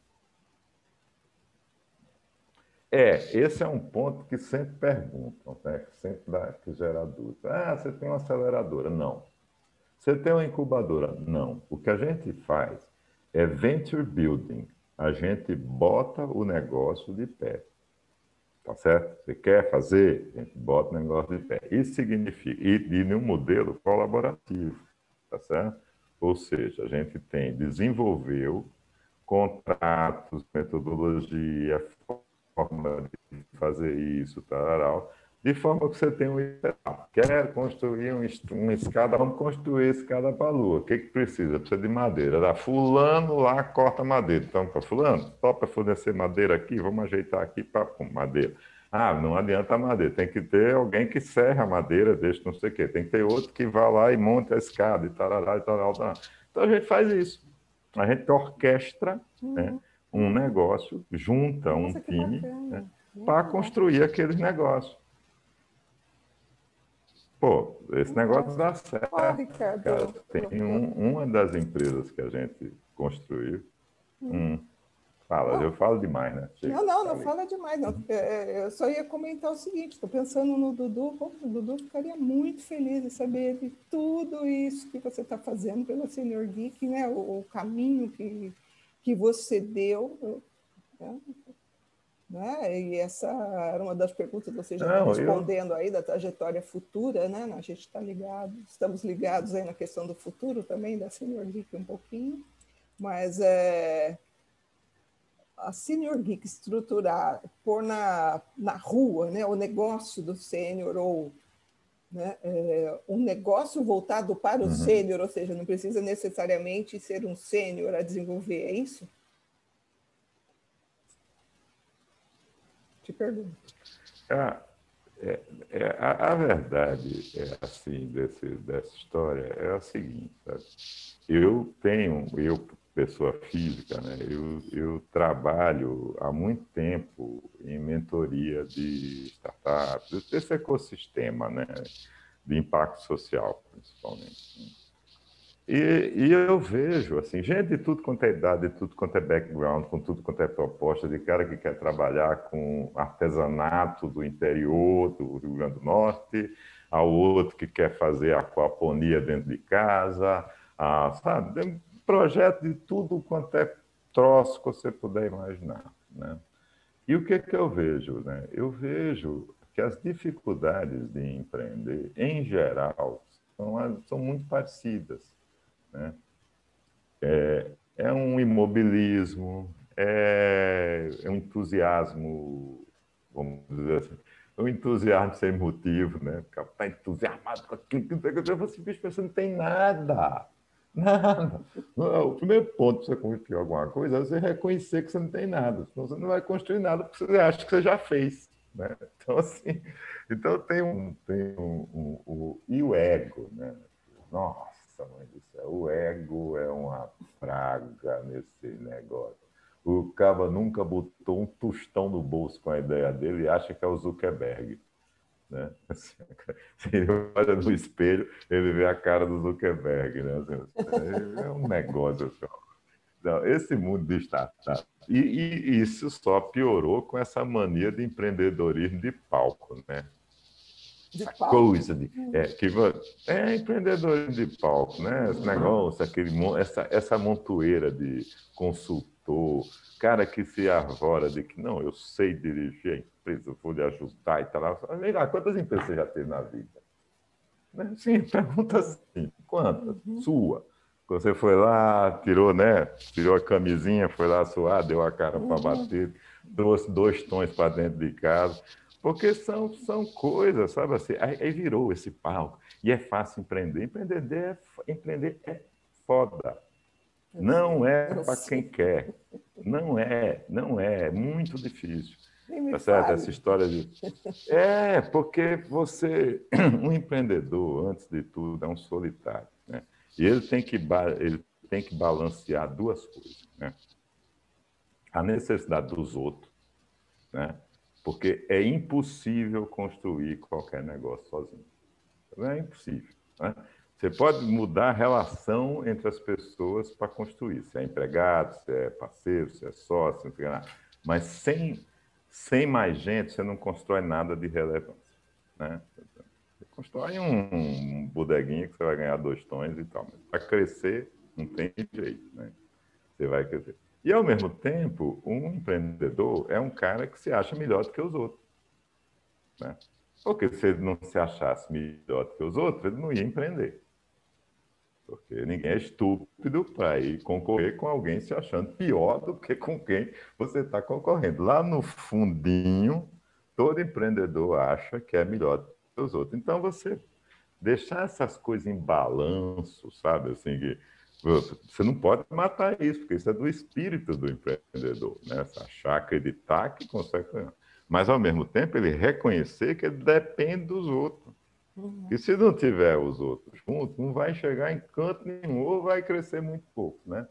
É, esse é um ponto que sempre perguntam, né? sempre dá, que gera dúvida. Ah, você tem uma aceleradora? Não. Você tem uma incubadora? Não. O que a gente faz é venture building. A gente bota o negócio de pé. Tá certo? Você quer fazer? A gente bota o negócio de pé. Isso significa, e, e num modelo colaborativo, tá certo? Ou seja, a gente tem, desenvolveu contratos, metodologia, forma de fazer isso, tal, de forma que você tem um ideal. Quer construir um, uma escada, vamos construir escada para a lua. O que, que precisa? Precisa de madeira. Fulano lá corta madeira. Então, para fulano, só para fornecer madeira aqui, vamos ajeitar aqui para madeira. Ah, não adianta a madeira, tem que ter alguém que serra a madeira, deixa não sei o quê. Tem que ter outro que vá lá e monte a escada e tal, e tal, tal. Então a gente faz isso. A gente orquestra uhum. né, um negócio, junta um time né, para construir aqueles negócios. Pô, esse negócio dá certo. Cara, tem um, uma das empresas que a gente construiu. Hum. um Fala, eu falo demais, né? Chega, não, não, não fala demais, não. É, é, eu só ia comentar o seguinte: estou pensando no Dudu, o Dudu ficaria muito feliz de saber de tudo isso que você está fazendo pela Senior Geek, né? O, o, caminho que, que você deu. Né? Né? E essa era uma das perguntas que você já está respondendo eu... aí da trajetória futura, né? A gente está ligado, estamos ligados aí na questão do futuro também da Senior Geek um pouquinho, mas é, a Senior Geek estruturar, pôr na, na rua né, o negócio do sênior ou né, é, um negócio voltado para o uhum. sênior, ou seja, não precisa necessariamente ser um sênior a desenvolver, é isso? te pergunto. Ah, é, é, a, a, verdade é assim desse, dessa história é a seguinte: sabe? eu tenho, eu pessoa física, né? eu, eu trabalho há muito tempo em mentoria de startups, desse ecossistema né? de impacto social, principalmente. E, e, eu vejo, assim, gente de tudo quanto é idade, de tudo quanto é background, com tudo quanto é proposta, de cara que quer trabalhar com artesanato do interior do Rio Grande do Norte, ao outro que quer fazer aquaponia dentro de casa, a, sabe? Projeto de tudo quanto é troço que você puder imaginar, né? E o que, que eu vejo? Né? Eu vejo que as dificuldades de empreender, em geral, são, são muito parecidas né? É, é um imobilismo, é, é um entusiasmo, vamos dizer assim, um entusiasmo sem motivo, né? Está entusiasmado com aquilo, que você bicho, você não tem nada. Nada. O primeiro ponto para você construir alguma coisa é você reconhecer que você não tem nada. Senão você não vai construir nada porque você acha que você já fez. Né? Então, assim, então tem um. Tem um, um, um e o ego, né? Nossa mãe do céu, o ego é uma praga nesse negócio. O Caba nunca botou um tostão no bolso com a ideia dele e acha que é o Zuckerberg. Né? Assim, ele olha no espelho, ele vê a cara do Zuckerberg. Né? Assim, é um negócio. Assim, Não, esse mundo de startup. E, e, isso só piorou com essa mania de empreendedorismo de palco. Né? essa coisa de é, que é empreendedorismo de palco, né? Esse negócio, aquele essa essa montoeira de consultor, cara que se arvora de que não, eu sei dirigir a empresa, vou lhe ajudar e tal. Lá, quantas empresas você já teve na vida? Né? Sim, pergunta assim, quantas? Uhum. Sua. Você foi lá, tirou, né? Tirou a camisinha, foi lá suar, deu a cara para uhum. bater, trouxe dois tons para dentro de casa. Porque são, são coisas, sabe assim? Aí, aí, virou esse palco. E é fácil empreender. Empreender é, empreender é foda. Não é para quem quer. Não é, não é. É muito difícil. Tá certo? Essa história de. É, porque você, um empreendedor, antes de tudo, é um solitário. Né? E ele tem que, ele tem que balancear duas coisas. Né? A necessidade dos outros, né? porque é impossível construir qualquer negócio sozinho. É impossível. Né? Você pode mudar a relação entre as pessoas para construir, se é empregado, se é parceiro, se é sócio, mas sem, sem mais gente você não constrói nada de relevância. Né? Você constrói um, bodeguinho que você vai ganhar dois tons e tal, para crescer não tem jeito. Né? Você vai crescer. E, ao mesmo tempo, um empreendedor é um cara que se acha melhor do que os outros. Né? Porque se ele não se achasse melhor do que os outros, ele não ia empreender. Porque ninguém é estúpido para ir concorrer com alguém se achando pior do que com quem você está concorrendo. Lá no fundinho, todo empreendedor acha que é melhor que os outros. Então, você deixar essas coisas em balanço, sabe? Assim, que você não pode matar isso, porque isso é do espírito do empreendedor, né? Achar, acreditar que consegue. Mas, ao mesmo tempo, ele reconhecer que ele depende dos outros. Uhum. E se não tiver os outros juntos, não vai chegar em canto nenhum ou vai crescer muito pouco, né?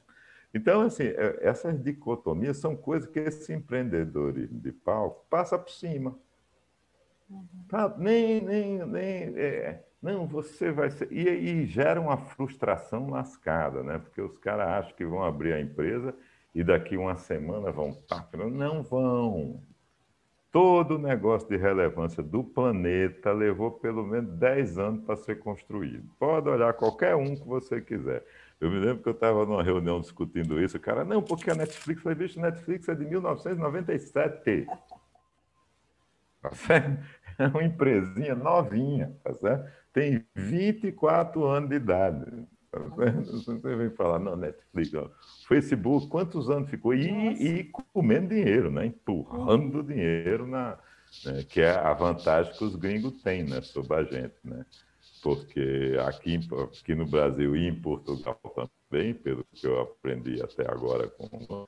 Então, assim, é, essas dicotomias são coisas que esse empreendedor de palco passa por cima. Uhum. Tá? Nem, nem, nem, é, não, você vai ser. E, e gera uma frustração lascada, né? Porque os caras acham que vão abrir a empresa e daqui uma semana vão não vão. Todo o negócio de relevância do planeta levou pelo menos 10 anos para ser construído. Pode olhar qualquer um que você quiser. Eu me lembro que eu estava numa reunião discutindo isso, o cara, não, porque a Netflix foi vista, Netflix é de 1997. Tá certo? É uma empresinha novinha, tá certo? Tem 24 anos de idade. Você vem falar, não, Netflix, ó. Facebook, quantos anos ficou? E, e comendo dinheiro, né? empurrando dinheiro, na, né? que é a vantagem que os gringos têm né? sobre a gente. Né? Porque aqui, aqui no Brasil e em Portugal também, pelo que eu aprendi até agora com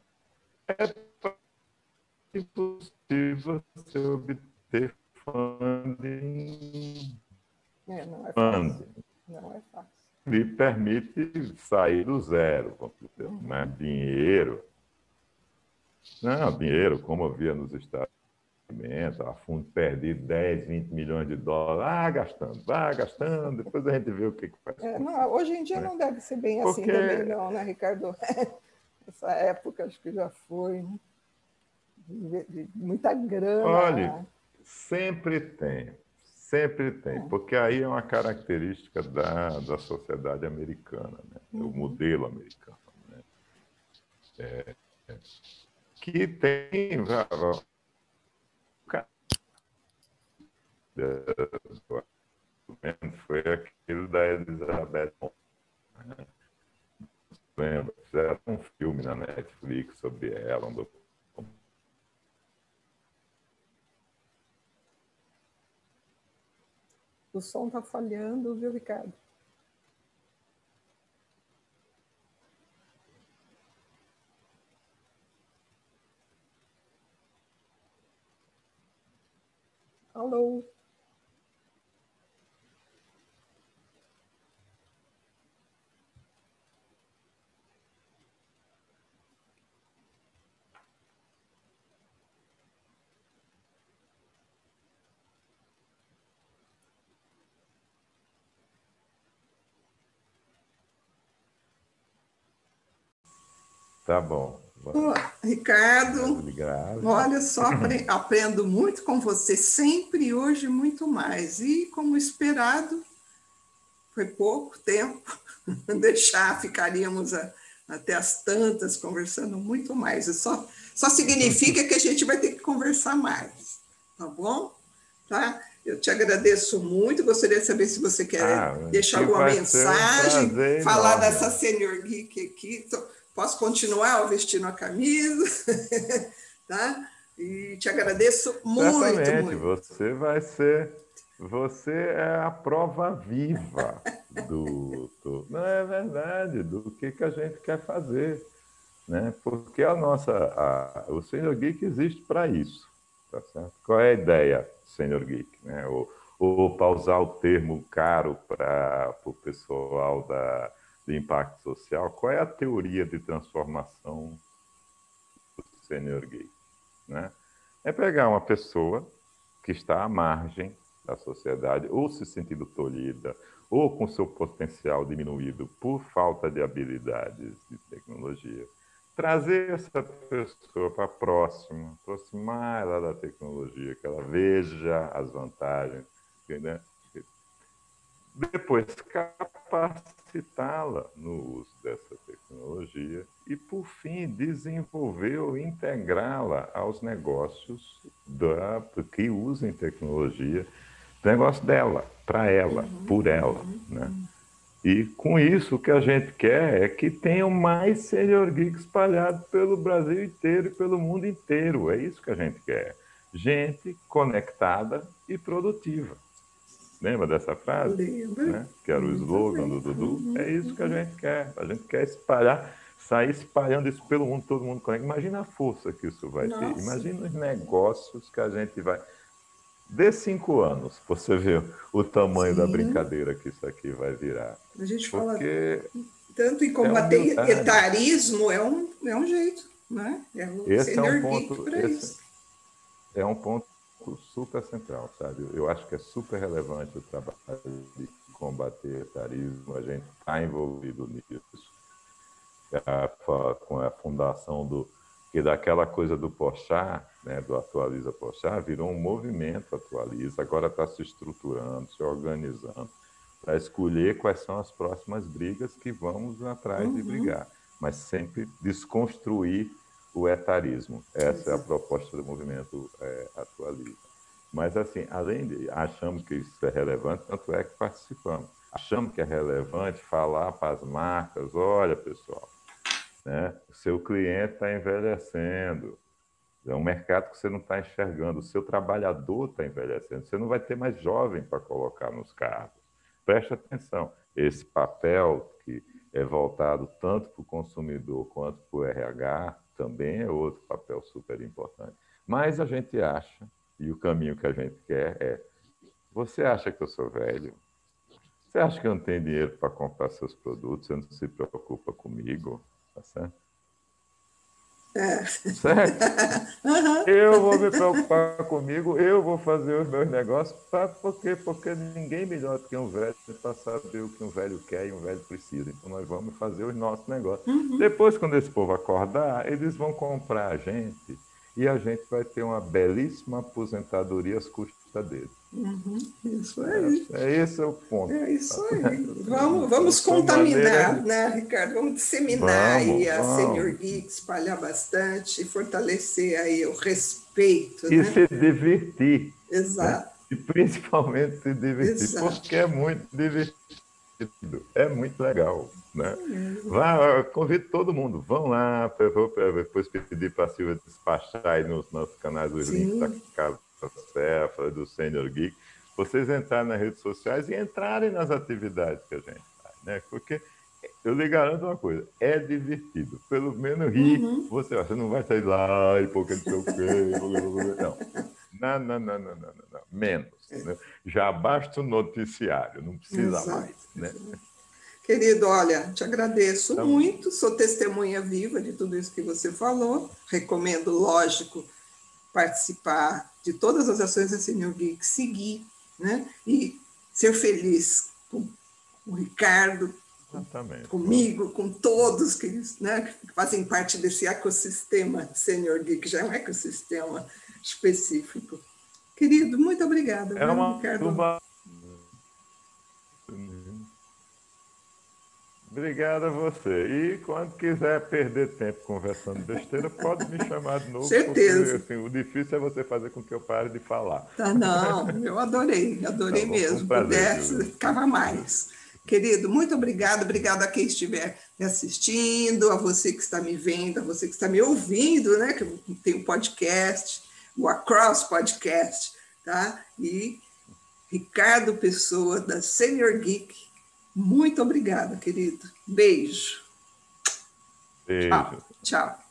é impossível você obter funding. É, não é fácil. Não é fácil lhe permite sair do zero, né? dinheiro. Não, dinheiro, como eu via nos Estados Unidos, a fundo perdido 10, 20 milhões de dólares, ah, gastando, vai gastando, depois a gente vê o que, que faz. É, não, hoje em dia né? não deve ser bem assim Porque... também, não, né, Ricardo? Essa época acho que já foi, né? de, de muita grana. Olha, sempre tem. Sempre tem, é. porque aí é uma característica da, da sociedade americana, né? o uhum. modelo americano. Né? É, que tem. Foi aquele da Elizabeth. Né? Lembra? Fizeram um filme na Netflix sobre ela, um O som está falhando, viu, Ricardo? Alô? Tá bom. Ricardo, olha só, aprendo muito com você, sempre e hoje muito mais. E como esperado, foi pouco tempo, deixar, ficaríamos a, até as tantas conversando muito mais. Só, só significa que a gente vai ter que conversar mais, tá bom? Tá? Eu te agradeço muito, gostaria de saber se você quer ah, deixar alguma mensagem, um falar dessa Senior Geek aqui. Posso continuar vestindo a camisa, tá? E te agradeço muito, Certamente, muito. Você vai ser, você é a prova viva do, do, não é verdade, do que, que a gente quer fazer, né? Porque a nossa, a, o Senior Geek existe para isso, tá certo? Qual é a ideia, Senior Geek, né? Ou, ou para usar o termo caro para o pessoal da, de impacto social, qual é a teoria de transformação do Senior Geek, né? É pegar uma pessoa que está à margem da sociedade, ou se sentindo tolhida, ou com seu potencial diminuído por falta de habilidades de tecnologia, trazer essa pessoa para próxima, aproximar ela da tecnologia, que ela veja as vantagens, né? Depois capacitá-la no uso dessa tecnologia e, por fim, desenvolver ou integrá-la aos negócios da, que usem tecnologia negócio dela, para ela, uhum. por ela, né? E com isso o que a gente quer é que tenham mais Senior Geek espalhados pelo Brasil inteiro e pelo mundo inteiro. É isso que a gente quer. Gente conectada e produtiva. Lembra dessa frase? Lembra. Né? Que era o slogan do Dudu. É isso que a gente quer. A gente quer espalhar, sair espalhando isso pelo mundo, todo mundo conecta. Imagina a força que isso vai Nossa. ter. Imagina os negócios que a gente vai Dê cinco anos, você vê o tamanho Sim. da brincadeira que isso aqui vai virar. A gente Porque fala tanto em combater é etarismo, é um, é um jeito, né? É o esse é um ponto, esse é um ponto super central, sabe? Eu acho que é super relevante o trabalho de combater etarismo, a gente está envolvido nisso. Com a fundação do que daquela coisa do Porchat, né, do Atualiza Porchat, virou um movimento Atualiza, agora está se estruturando, se organizando, para escolher quais são as próximas brigas que vamos atrás uhum. de brigar, mas sempre desconstruir o etarismo. Essa é a proposta do movimento é, Atualiza. Mas, assim, além de achamos que isso é relevante, tanto é que participamos. Achamos que é relevante falar para as marcas: olha, pessoal, né? O seu cliente está envelhecendo. É um mercado que você não está enxergando. O seu trabalhador está envelhecendo. Você não vai ter mais jovem para colocar nos cargos. Preste atenção. Esse papel que é voltado tanto para o consumidor quanto para o RH também é outro papel super importante. Mas a gente acha, e o caminho que a gente quer é: você acha que eu sou velho? Você acha que eu não tenho dinheiro para comprar seus produtos? Você não se preocupa comigo? Tá certo? É. Certo? Uhum. Eu vou me preocupar comigo, eu vou fazer os meus negócios, pra, porque, porque ninguém melhor do que um velho para saber o que um velho quer e um velho precisa. Então nós vamos fazer os nossos negócios. Uhum. Depois, quando esse povo acordar, eles vão comprar a gente e a gente vai ter uma belíssima aposentadoria às custas deles. Uhum, isso aí. É, é, esse é o ponto. É isso aí. Vamos, vamos contaminar, maneira... né, Ricardo? Vamos disseminar vamos, aí a vamos. Senior Geek, espalhar bastante, fortalecer aí o respeito. E né? se divertir. Né? Exato. Né? E principalmente se divertir, Exato. porque é muito divertido. É muito legal. Né? É. Vá, convido todo mundo, vão lá, depois pedir para a Silvia despachar aí nos nossos canais os Sim. links da casa Cefa, do Senior Geek, vocês entrarem nas redes sociais e entrarem nas atividades que a gente faz, né? Porque eu lhe garanto uma coisa, é divertido. Pelo menos rir, uhum. você, você não vai sair lá e porque não sei o quê. Não. Não, não, não, não, não, não, Menos. Né? Já basta o noticiário, não precisa Exato. mais. Né? Querido, olha, te agradeço então, muito, sou testemunha viva de tudo isso que você falou. Recomendo, lógico, participar de todas as ações da Senior Geek, seguir, né? E ser feliz com o Ricardo, Exatamente. comigo, com todos que, né, que fazem parte desse ecossistema Senior Geek, já é um ecossistema específico. Querido, muito obrigada. É uma, Ricardo. Uma Obrigado a você. E quando quiser perder tempo conversando besteira, pode me chamar de novo. Certeza. Porque, assim, o difícil é você fazer com que eu pare de falar. Tá, não, eu adorei, adorei tá bom, mesmo. Um Pudesse, ficava mais. Querido, muito obrigado, obrigado a quem estiver me assistindo, a você que está me vendo, a você que está me ouvindo, né? Que tem o um podcast, o Across Podcast, tá? E Ricardo Pessoa, da Senior Geek. Muito obrigada, querido. Beijo. Beijo. Tchau.